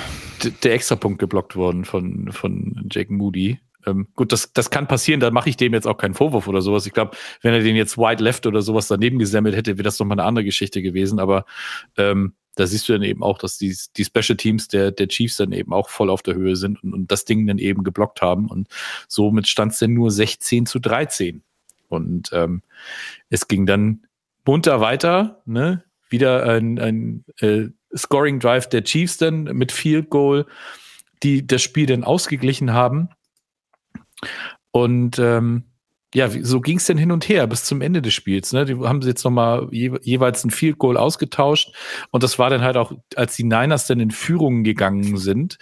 der Extrapunkt geblockt worden von, von Jake Moody. Ähm, gut, das, das kann passieren, da mache ich dem jetzt auch keinen Vorwurf oder sowas. Ich glaube, wenn er den jetzt Wide Left oder sowas daneben gesammelt hätte, wäre das nochmal eine andere Geschichte gewesen. Aber ähm, da siehst du dann eben auch, dass die, die Special Teams der, der Chiefs dann eben auch voll auf der Höhe sind und, und das Ding dann eben geblockt haben. Und somit stand es dann nur 16 zu 13. Und ähm, es ging dann munter weiter, ne? Wieder ein, ein äh, Scoring Drive der Chiefs dann mit Field Goal, die das Spiel dann ausgeglichen haben. Und ähm, ja, so ging es denn hin und her bis zum Ende des Spiels. Ne? Die haben sie jetzt nochmal je, jeweils ein Field Goal ausgetauscht. Und das war dann halt auch, als die Niners dann in Führungen gegangen sind.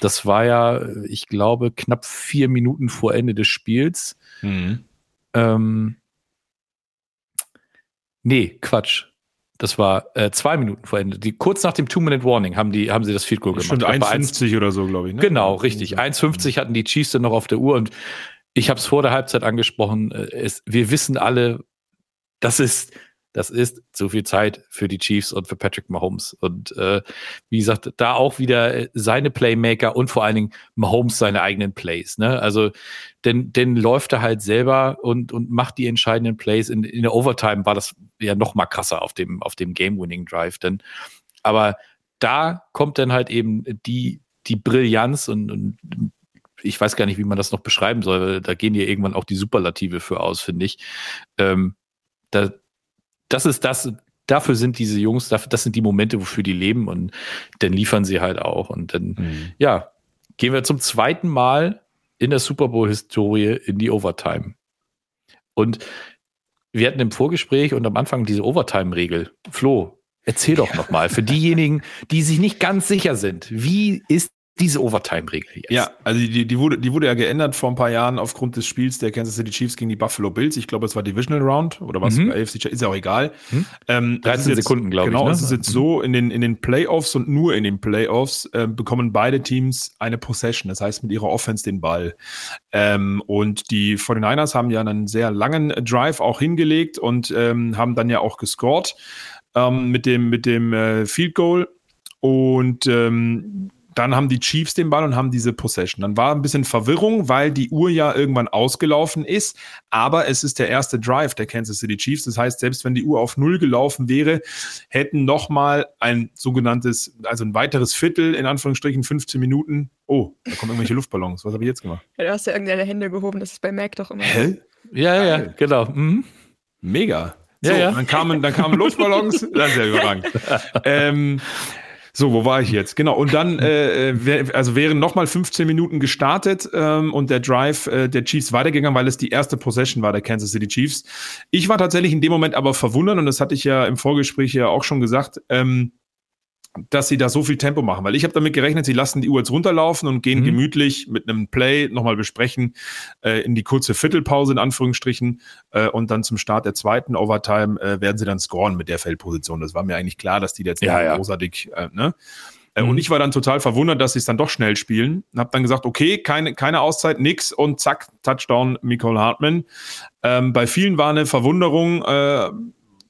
Das war ja, ich glaube, knapp vier Minuten vor Ende des Spiels. Mhm. Ähm, nee, Quatsch. Das war äh, zwei Minuten vor Ende. Die, kurz nach dem Two-Minute-Warning haben, die, haben sie das Field Goal gemacht.
Stimmt, 1,50 oder so, glaube ich. Ne?
Genau, richtig. 1,50 hatten die Chiefs dann noch auf der Uhr und ich habe es vor der Halbzeit angesprochen. Äh, es, wir wissen alle, das ist, das ist zu viel Zeit für die Chiefs und für Patrick Mahomes. Und äh, wie gesagt, da auch wieder äh, seine Playmaker und vor allen Dingen Mahomes seine eigenen Plays. Ne? Also, denn, denn läuft er halt selber und, und macht die entscheidenden Plays. In, in der Overtime war das ja noch mal krasser auf dem, auf dem Game-Winning-Drive. Denn, aber da kommt dann halt eben die, die Brillanz und, und ich weiß gar nicht, wie man das noch beschreiben soll. Da gehen ja irgendwann auch die Superlative für aus, finde ich. Ähm, da, das ist das, dafür sind diese Jungs, das sind die Momente, wofür die leben und dann liefern sie halt auch. Und dann, mhm. ja, gehen wir zum zweiten Mal in der Super Bowl-Historie in die Overtime. Und wir hatten im Vorgespräch und am Anfang diese Overtime-Regel. Flo, erzähl doch noch mal für diejenigen, die sich nicht ganz sicher sind, wie ist diese Overtime-Regel
jetzt. Ja, also die, die, wurde, die wurde ja geändert vor ein paar Jahren aufgrund des Spiels der Kansas City Chiefs gegen die Buffalo Bills. Ich glaube, es war Divisional Round oder was, mhm. AFC, ist ja auch egal. Mhm.
Ähm, 13 jetzt, Sekunden, glaube
genau,
ich.
Genau, ne? es ist jetzt so, in den, in den Playoffs und nur in den Playoffs äh, bekommen beide Teams eine Possession, das heißt mit ihrer Offense den Ball. Ähm, und die 49ers haben ja einen sehr langen Drive auch hingelegt und ähm, haben dann ja auch gescored ähm, mit dem, mit dem äh, Field Goal. Und ähm, dann haben die Chiefs den Ball und haben diese Possession. Dann war ein bisschen Verwirrung, weil die Uhr ja irgendwann ausgelaufen ist. Aber es ist der erste Drive der Kansas City Chiefs. Das heißt, selbst wenn die Uhr auf Null gelaufen wäre, hätten nochmal ein sogenanntes, also ein weiteres Viertel, in Anführungsstrichen 15 Minuten. Oh, da kommen irgendwelche Luftballons. Was habe ich jetzt gemacht?
Ja, du hast ja irgendeine Hände gehoben. Das ist bei Mac doch immer.
Hä?
Ja, ja, genau. Mhm.
Mega. So, ja, ja. Dann kamen, dann kamen Luftballons. das ist ja überragend. ähm, so, wo war ich jetzt? Genau. Und dann, äh, äh also wären nochmal 15 Minuten gestartet ähm, und der Drive äh, der Chiefs weitergegangen, weil es die erste Possession war der Kansas City Chiefs. Ich war tatsächlich in dem Moment aber verwundert und das hatte ich ja im Vorgespräch ja auch schon gesagt. Ähm, dass sie da so viel Tempo machen, weil ich habe damit gerechnet, sie lassen die Uhr jetzt runterlaufen und gehen mhm. gemütlich mit einem Play nochmal besprechen äh, in die kurze Viertelpause in Anführungsstrichen äh, und dann zum Start der zweiten Overtime äh, werden sie dann scoren mit der Feldposition. Das war mir eigentlich klar, dass die jetzt
ja, ja.
großartig, äh, ne? Äh, mhm. Und ich war dann total verwundert, dass sie es dann doch schnell spielen. Hab dann gesagt, okay, keine, keine Auszeit, nix und zack, Touchdown, Nicole Hartman. Ähm, bei vielen war eine Verwunderung, äh,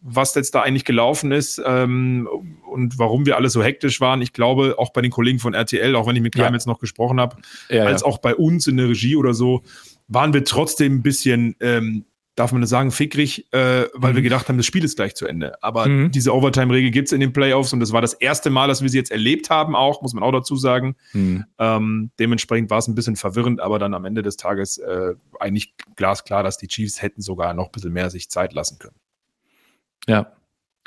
was jetzt da eigentlich gelaufen ist ähm, und warum wir alle so hektisch waren. Ich glaube, auch bei den Kollegen von RTL, auch wenn ich mit Klein ja. jetzt noch gesprochen habe, ja, als ja. auch bei uns in der Regie oder so, waren wir trotzdem ein bisschen, ähm, darf man das sagen, fickrig, äh, weil mhm. wir gedacht haben, das Spiel ist gleich zu Ende. Aber mhm. diese Overtime-Regel gibt es in den Playoffs und das war das erste Mal, dass wir sie jetzt erlebt haben, auch, muss man auch dazu sagen. Mhm. Ähm, dementsprechend war es ein bisschen verwirrend, aber dann am Ende des Tages äh, eigentlich glasklar, dass die Chiefs hätten sogar noch ein bisschen mehr sich Zeit lassen können.
Ja.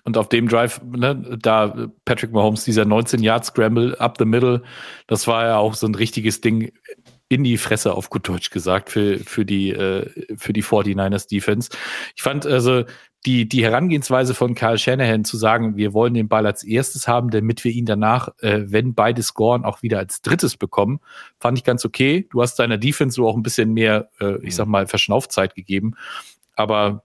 Und auf dem Drive, ne, da Patrick Mahomes, dieser 19-Yard-Scramble up the middle, das war ja auch so ein richtiges Ding in die Fresse, auf gut Deutsch gesagt, für, für, die, äh, für die 49ers Defense. Ich fand also die, die Herangehensweise von Kyle Shanahan zu sagen, wir wollen den Ball als erstes haben, damit wir ihn danach, äh, wenn beide scoren, auch wieder als drittes bekommen, fand ich ganz okay. Du hast deiner Defense so auch ein bisschen mehr, äh, ich sag mal, Verschnaufzeit gegeben. Aber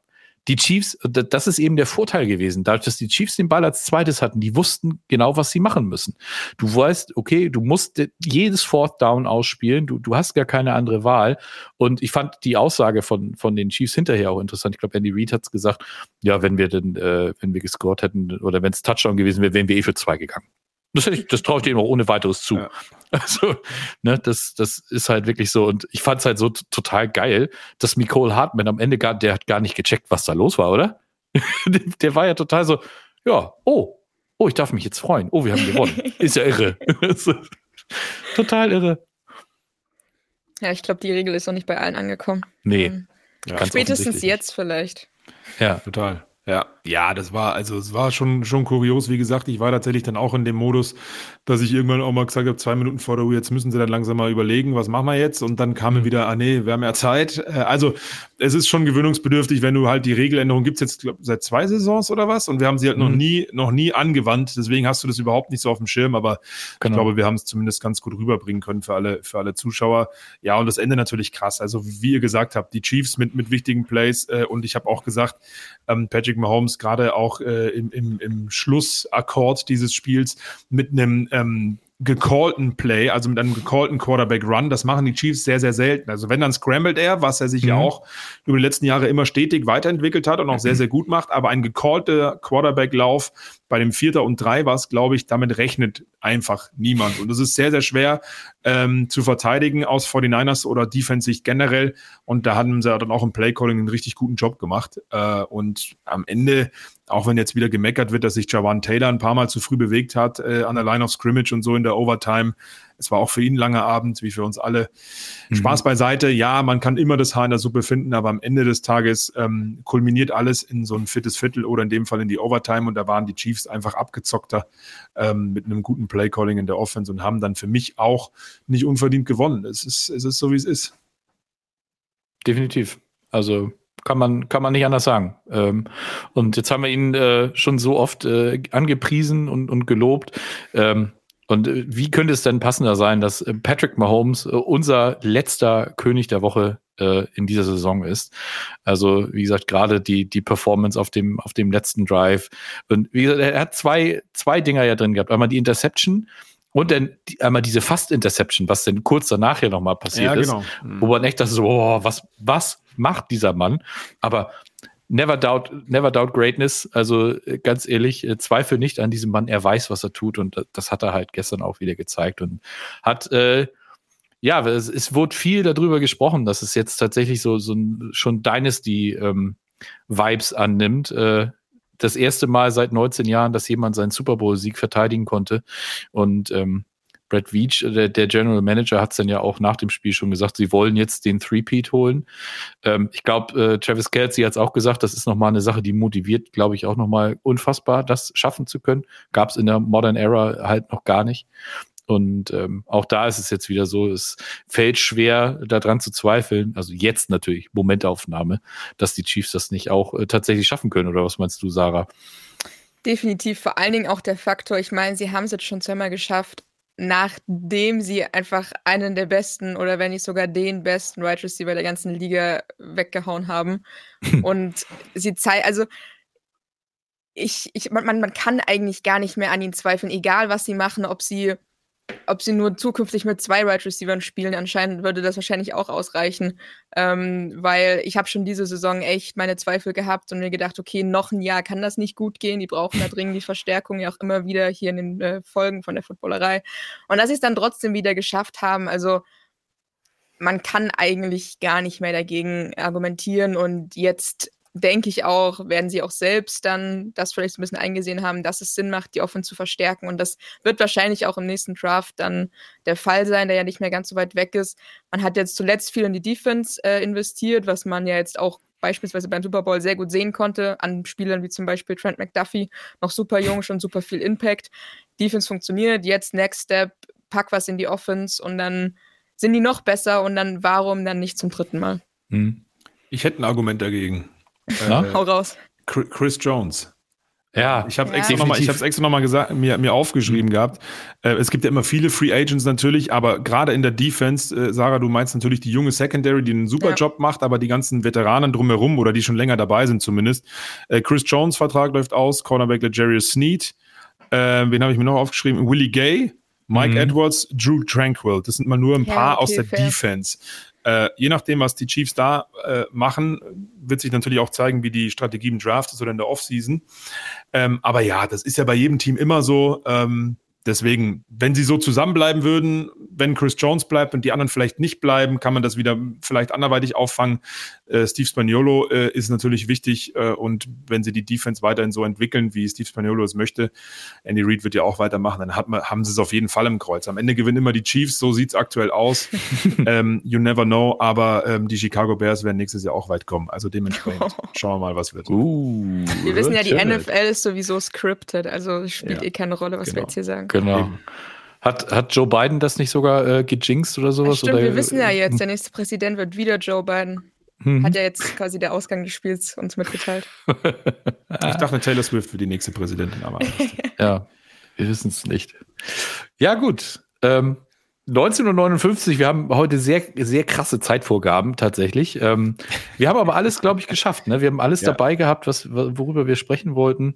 die Chiefs, das ist eben der Vorteil gewesen. Dadurch, dass die Chiefs den Ball als zweites hatten, die wussten genau, was sie machen müssen. Du weißt, okay, du musst jedes Fourth Down ausspielen, du, du hast gar keine andere Wahl. Und ich fand die Aussage von, von den Chiefs hinterher auch interessant. Ich glaube, Andy Reid hat es gesagt, ja, wenn wir denn, äh, wenn wir gescored hätten oder wenn es Touchdown gewesen wäre, wären wir eh für zwei gegangen. Das, das traue ich denen auch ohne weiteres zu. Ja. Also, ne, das, das ist halt wirklich so. Und ich fand es halt so total geil, dass Nicole Hartman am Ende gar, der hat gar nicht gecheckt, was da los war, oder? der war ja total so, ja, oh, oh, ich darf mich jetzt freuen. Oh, wir haben gewonnen. ist ja irre. total irre.
Ja, ich glaube, die Regel ist noch nicht bei allen angekommen.
Nee. Ähm,
ja, spätestens jetzt vielleicht.
Ja, total. Ja. Ja, das war, also es war schon, schon kurios. Wie gesagt, ich war tatsächlich dann auch in dem Modus, dass ich irgendwann auch mal gesagt habe, zwei Minuten vor der Uhr, jetzt müssen sie dann langsam mal überlegen, was machen wir jetzt? Und dann kam mhm. wieder, ah nee, wir haben ja Zeit. Äh, also es ist schon gewöhnungsbedürftig, wenn du halt die Regeländerung gibt's jetzt glaub, seit zwei Saisons oder was und wir haben sie halt mhm. noch nie, noch nie angewandt. Deswegen hast du das überhaupt nicht so auf dem Schirm, aber genau. ich glaube, wir haben es zumindest ganz gut rüberbringen können für alle, für alle Zuschauer. Ja, und das Ende natürlich krass. Also wie ihr gesagt habt, die Chiefs mit, mit wichtigen Plays äh, und ich habe auch gesagt, ähm, Patrick Mahomes gerade auch äh, im, im, im Schlussakkord dieses Spiels mit einem ähm, gecallten Play, also mit einem gecallten Quarterback Run. Das machen die Chiefs sehr, sehr selten. Also wenn dann scrambled er, was er sich mhm. ja auch über die letzten Jahre immer stetig weiterentwickelt hat und auch sehr, sehr gut macht, aber ein gecallter Quarterback Lauf bei dem Vierter und Drei war es, glaube ich, damit rechnet einfach niemand. Und es ist sehr, sehr schwer ähm, zu verteidigen aus 49ers oder Defense-Sicht generell. Und da haben sie dann auch im Playcalling einen richtig guten Job gemacht. Äh, und am Ende, auch wenn jetzt wieder gemeckert wird, dass sich Jawan Taylor ein paar Mal zu früh bewegt hat äh, an der Line of Scrimmage und so in der Overtime, es war auch für ihn ein langer Abend, wie für uns alle. Mhm. Spaß beiseite. Ja, man kann immer das Haar in der Suppe finden, aber am Ende des Tages ähm, kulminiert alles in so ein fittes Viertel oder in dem Fall in die Overtime und da waren die Chiefs einfach abgezockter ähm, mit einem guten Playcalling in der Offense und haben dann für mich auch nicht unverdient gewonnen. Es ist, es ist so, wie es ist.
Definitiv. Also kann man, kann man nicht anders sagen. Ähm, und jetzt haben wir ihn äh, schon so oft äh, angepriesen und, und gelobt. Ähm, und äh, wie könnte es denn passender sein, dass äh, Patrick Mahomes äh, unser letzter König der Woche äh, in dieser Saison ist? Also, wie gesagt, gerade die, die Performance auf dem, auf dem letzten Drive. Und wie gesagt, er hat zwei, zwei Dinger ja drin gehabt. Einmal die Interception und dann einmal diese Fast-Interception, was denn kurz danach ja nochmal passiert ja, genau. ist. Wo man echt dachte so, oh, was, was macht dieser Mann? Aber never doubt, never doubt greatness. Also äh, ganz ehrlich, äh, zweifel nicht an diesem Mann. Er weiß, was er tut und das hat er halt gestern auch wieder gezeigt und hat, äh, ja, es, es wurde viel darüber gesprochen, dass es jetzt tatsächlich so, so ein, schon Dynasty-Vibes ähm, annimmt. Äh, das erste Mal seit 19 Jahren, dass jemand seinen Super Bowl-Sieg verteidigen konnte. Und ähm, Brad Veach, der, der General Manager, hat es dann ja auch nach dem Spiel schon gesagt, sie wollen jetzt den Three-Peat holen. Ähm, ich glaube, äh, Travis Kelsey hat es auch gesagt, das ist nochmal eine Sache, die motiviert, glaube ich, auch nochmal unfassbar, das schaffen zu können. Gab es in der Modern Era halt noch gar nicht. Und ähm, auch da ist es jetzt wieder so, es fällt schwer, daran zu zweifeln, also jetzt natürlich, Momentaufnahme, dass die Chiefs das nicht auch äh, tatsächlich schaffen können, oder was meinst du, Sarah?
Definitiv, vor allen Dingen auch der Faktor, ich meine, sie haben es jetzt schon zweimal geschafft, nachdem sie einfach einen der besten oder wenn nicht sogar den besten Wide right Receiver der ganzen Liga weggehauen haben. und sie zeigen, also ich, ich, man, man kann eigentlich gar nicht mehr an ihnen zweifeln, egal was sie machen, ob sie ob sie nur zukünftig mit zwei Wide right Receivers spielen, anscheinend würde das wahrscheinlich auch ausreichen, ähm, weil ich habe schon diese Saison echt meine Zweifel gehabt und mir gedacht, okay, noch ein Jahr kann das nicht gut gehen, die brauchen da dringend die Verstärkung, ja auch immer wieder hier in den äh, Folgen von der Footballerei. Und dass sie es dann trotzdem wieder geschafft haben, also man kann eigentlich gar nicht mehr dagegen argumentieren und jetzt denke ich auch, werden sie auch selbst dann das vielleicht ein bisschen eingesehen haben, dass es Sinn macht, die Offense zu verstärken. Und das wird wahrscheinlich auch im nächsten Draft dann der Fall sein, der ja nicht mehr ganz so weit weg ist. Man hat jetzt zuletzt viel in die Defense äh, investiert, was man ja jetzt auch beispielsweise beim Super Bowl sehr gut sehen konnte, an Spielern wie zum Beispiel Trent McDuffie, noch super jung, schon super viel Impact. Defense funktioniert, jetzt Next Step, pack was in die Offense und dann sind die noch besser und dann warum dann nicht zum dritten Mal? Hm.
Ich hätte ein Argument dagegen.
Äh, Hau raus.
Chris Jones. Ja, ich habe ja. extra nochmal, ich habe es extra nochmal gesagt, mir, mir aufgeschrieben mhm. gehabt. Äh, es gibt ja immer viele Free Agents natürlich, aber gerade in der Defense, äh, Sarah, du meinst natürlich die junge Secondary, die einen super ja. Job macht, aber die ganzen Veteranen drumherum oder die schon länger dabei sind zumindest. Äh, Chris Jones Vertrag läuft aus, Cornerback Legarius Sneed. Äh, wen habe ich mir noch aufgeschrieben? Willie Gay, Mike mhm. Edwards, Drew Tranquil. Das sind mal nur ein paar okay, aus der fair. Defense. Äh, je nachdem, was die Chiefs da äh, machen, wird sich natürlich auch zeigen, wie die Strategie im Draft ist oder in der Offseason. Ähm, aber ja, das ist ja bei jedem Team immer so. Ähm, deswegen, wenn sie so zusammenbleiben würden, wenn Chris Jones bleibt und die anderen vielleicht nicht bleiben, kann man das wieder vielleicht anderweitig auffangen. Äh, Steve Spaniolo äh, ist natürlich wichtig äh, und wenn sie die Defense weiterhin so entwickeln, wie Steve Spaniolo es möchte, Andy Reid wird ja auch weitermachen, dann hat man, haben sie es auf jeden Fall im Kreuz. Am Ende gewinnen immer die Chiefs, so sieht es aktuell aus. ähm, you never know, aber ähm, die Chicago Bears werden nächstes Jahr auch weit kommen. Also dementsprechend schauen wir mal, was wird.
Uh, wir wissen ja, die NFL ist sowieso scripted, also spielt ja. eh keine Rolle, was genau. wir jetzt hier sagen.
Genau. Hat, hat Joe Biden das nicht sogar äh, gejinxt oder sowas?
Stimmt,
oder?
wir wissen ja jetzt, der nächste Präsident wird wieder Joe Biden. Mhm. Hat ja jetzt quasi der Ausgang des Spiels uns mitgeteilt.
ich dachte, Taylor Swift wird die nächste Präsidentin, aber.
ja, wir wissen es nicht. Ja, gut. Ähm, 1959, wir haben heute sehr, sehr krasse Zeitvorgaben tatsächlich. Ähm, wir haben aber alles, glaube ich, geschafft. Ne? Wir haben alles ja. dabei gehabt, was, worüber wir sprechen wollten.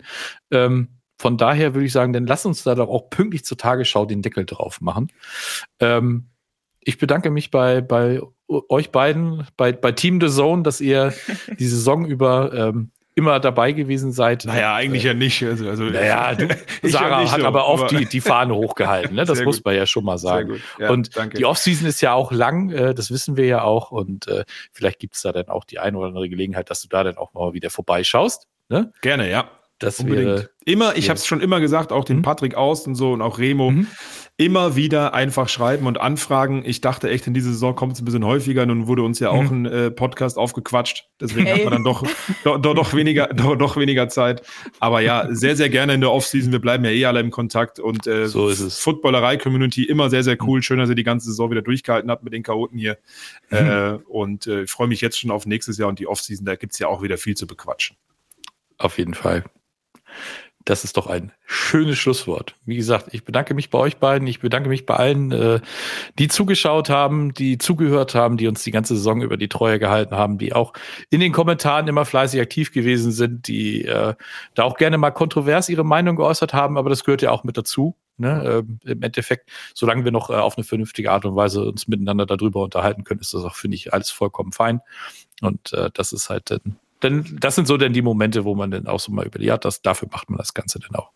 Ähm, von daher würde ich sagen, dann lass uns da doch auch pünktlich zur Tagesschau den Deckel drauf machen. Ähm, ich bedanke mich bei, bei euch beiden, bei, bei Team The Zone, dass ihr die Saison über ähm, immer dabei gewesen seid.
Naja, eigentlich äh, ja nicht. Also, also
naja, du, Sarah ja hat so, aber oft die, die Fahne hochgehalten. Ne? Das muss man ja schon mal sagen. Ja, und danke. die Offseason ist ja auch lang, äh, das wissen wir ja auch. Und äh, vielleicht gibt es da dann auch die eine oder andere Gelegenheit, dass du da dann auch mal wieder vorbeischaust. Ne?
Gerne, ja. Das Unbedingt. immer, ich ja. habe es schon immer gesagt, auch den mhm. Patrick Aust und so und auch Remo, mhm. immer wieder einfach schreiben und anfragen. Ich dachte echt, in dieser Saison kommt es ein bisschen häufiger. Nun wurde uns ja auch mhm. ein äh, Podcast aufgequatscht. Deswegen hey. hat man dann doch, doch, doch, doch weniger, doch, doch, weniger Zeit. Aber ja, sehr, sehr gerne in der Offseason. Wir bleiben ja eh alle im Kontakt und äh, so ist es. Footballerei-Community immer sehr, sehr cool. Schön, dass ihr die ganze Saison wieder durchgehalten habt mit den Chaoten hier. Mhm. Äh, und äh, ich freue mich jetzt schon auf nächstes Jahr und die Offseason. Da gibt es ja auch wieder viel zu bequatschen.
Auf jeden Fall. Das ist doch ein schönes Schlusswort. Wie gesagt, ich bedanke mich bei euch beiden. Ich bedanke mich bei allen, äh, die zugeschaut haben, die zugehört haben, die uns die ganze Saison über die Treue gehalten haben, die auch in den Kommentaren immer fleißig aktiv gewesen sind, die äh, da auch gerne mal kontrovers ihre Meinung geäußert haben. Aber das gehört ja auch mit dazu. Ne? Äh, Im Endeffekt, solange wir noch äh, auf eine vernünftige Art und Weise uns miteinander darüber unterhalten können, ist das auch, finde ich, alles vollkommen fein. Und das ist halt denn das sind so dann die Momente, wo man dann auch so mal überlegt, ja, das, dafür macht man das Ganze dann auch.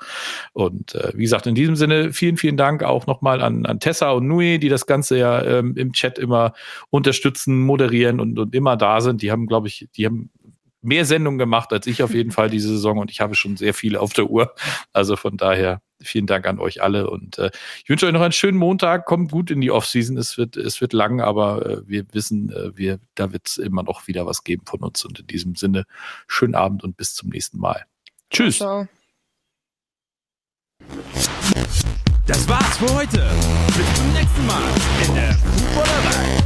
Und äh, wie gesagt, in diesem Sinne vielen, vielen Dank auch nochmal an, an Tessa und Nui, die das Ganze ja ähm, im Chat immer unterstützen, moderieren und, und immer da sind. Die haben, glaube ich, die haben mehr Sendungen gemacht als ich auf jeden Fall diese Saison und ich habe schon sehr viele auf der Uhr. Also von daher vielen Dank an euch alle und äh, ich wünsche euch noch einen schönen Montag. Kommt gut in die Offseason. Es wird, es wird lang, aber äh, wir wissen, äh, wir, da wird es immer noch wieder was geben von uns. Und in diesem Sinne, schönen Abend und bis zum nächsten Mal. Tschüss. Ciao.
Das war's für heute. Bis zum nächsten Mal in der Fußballerei.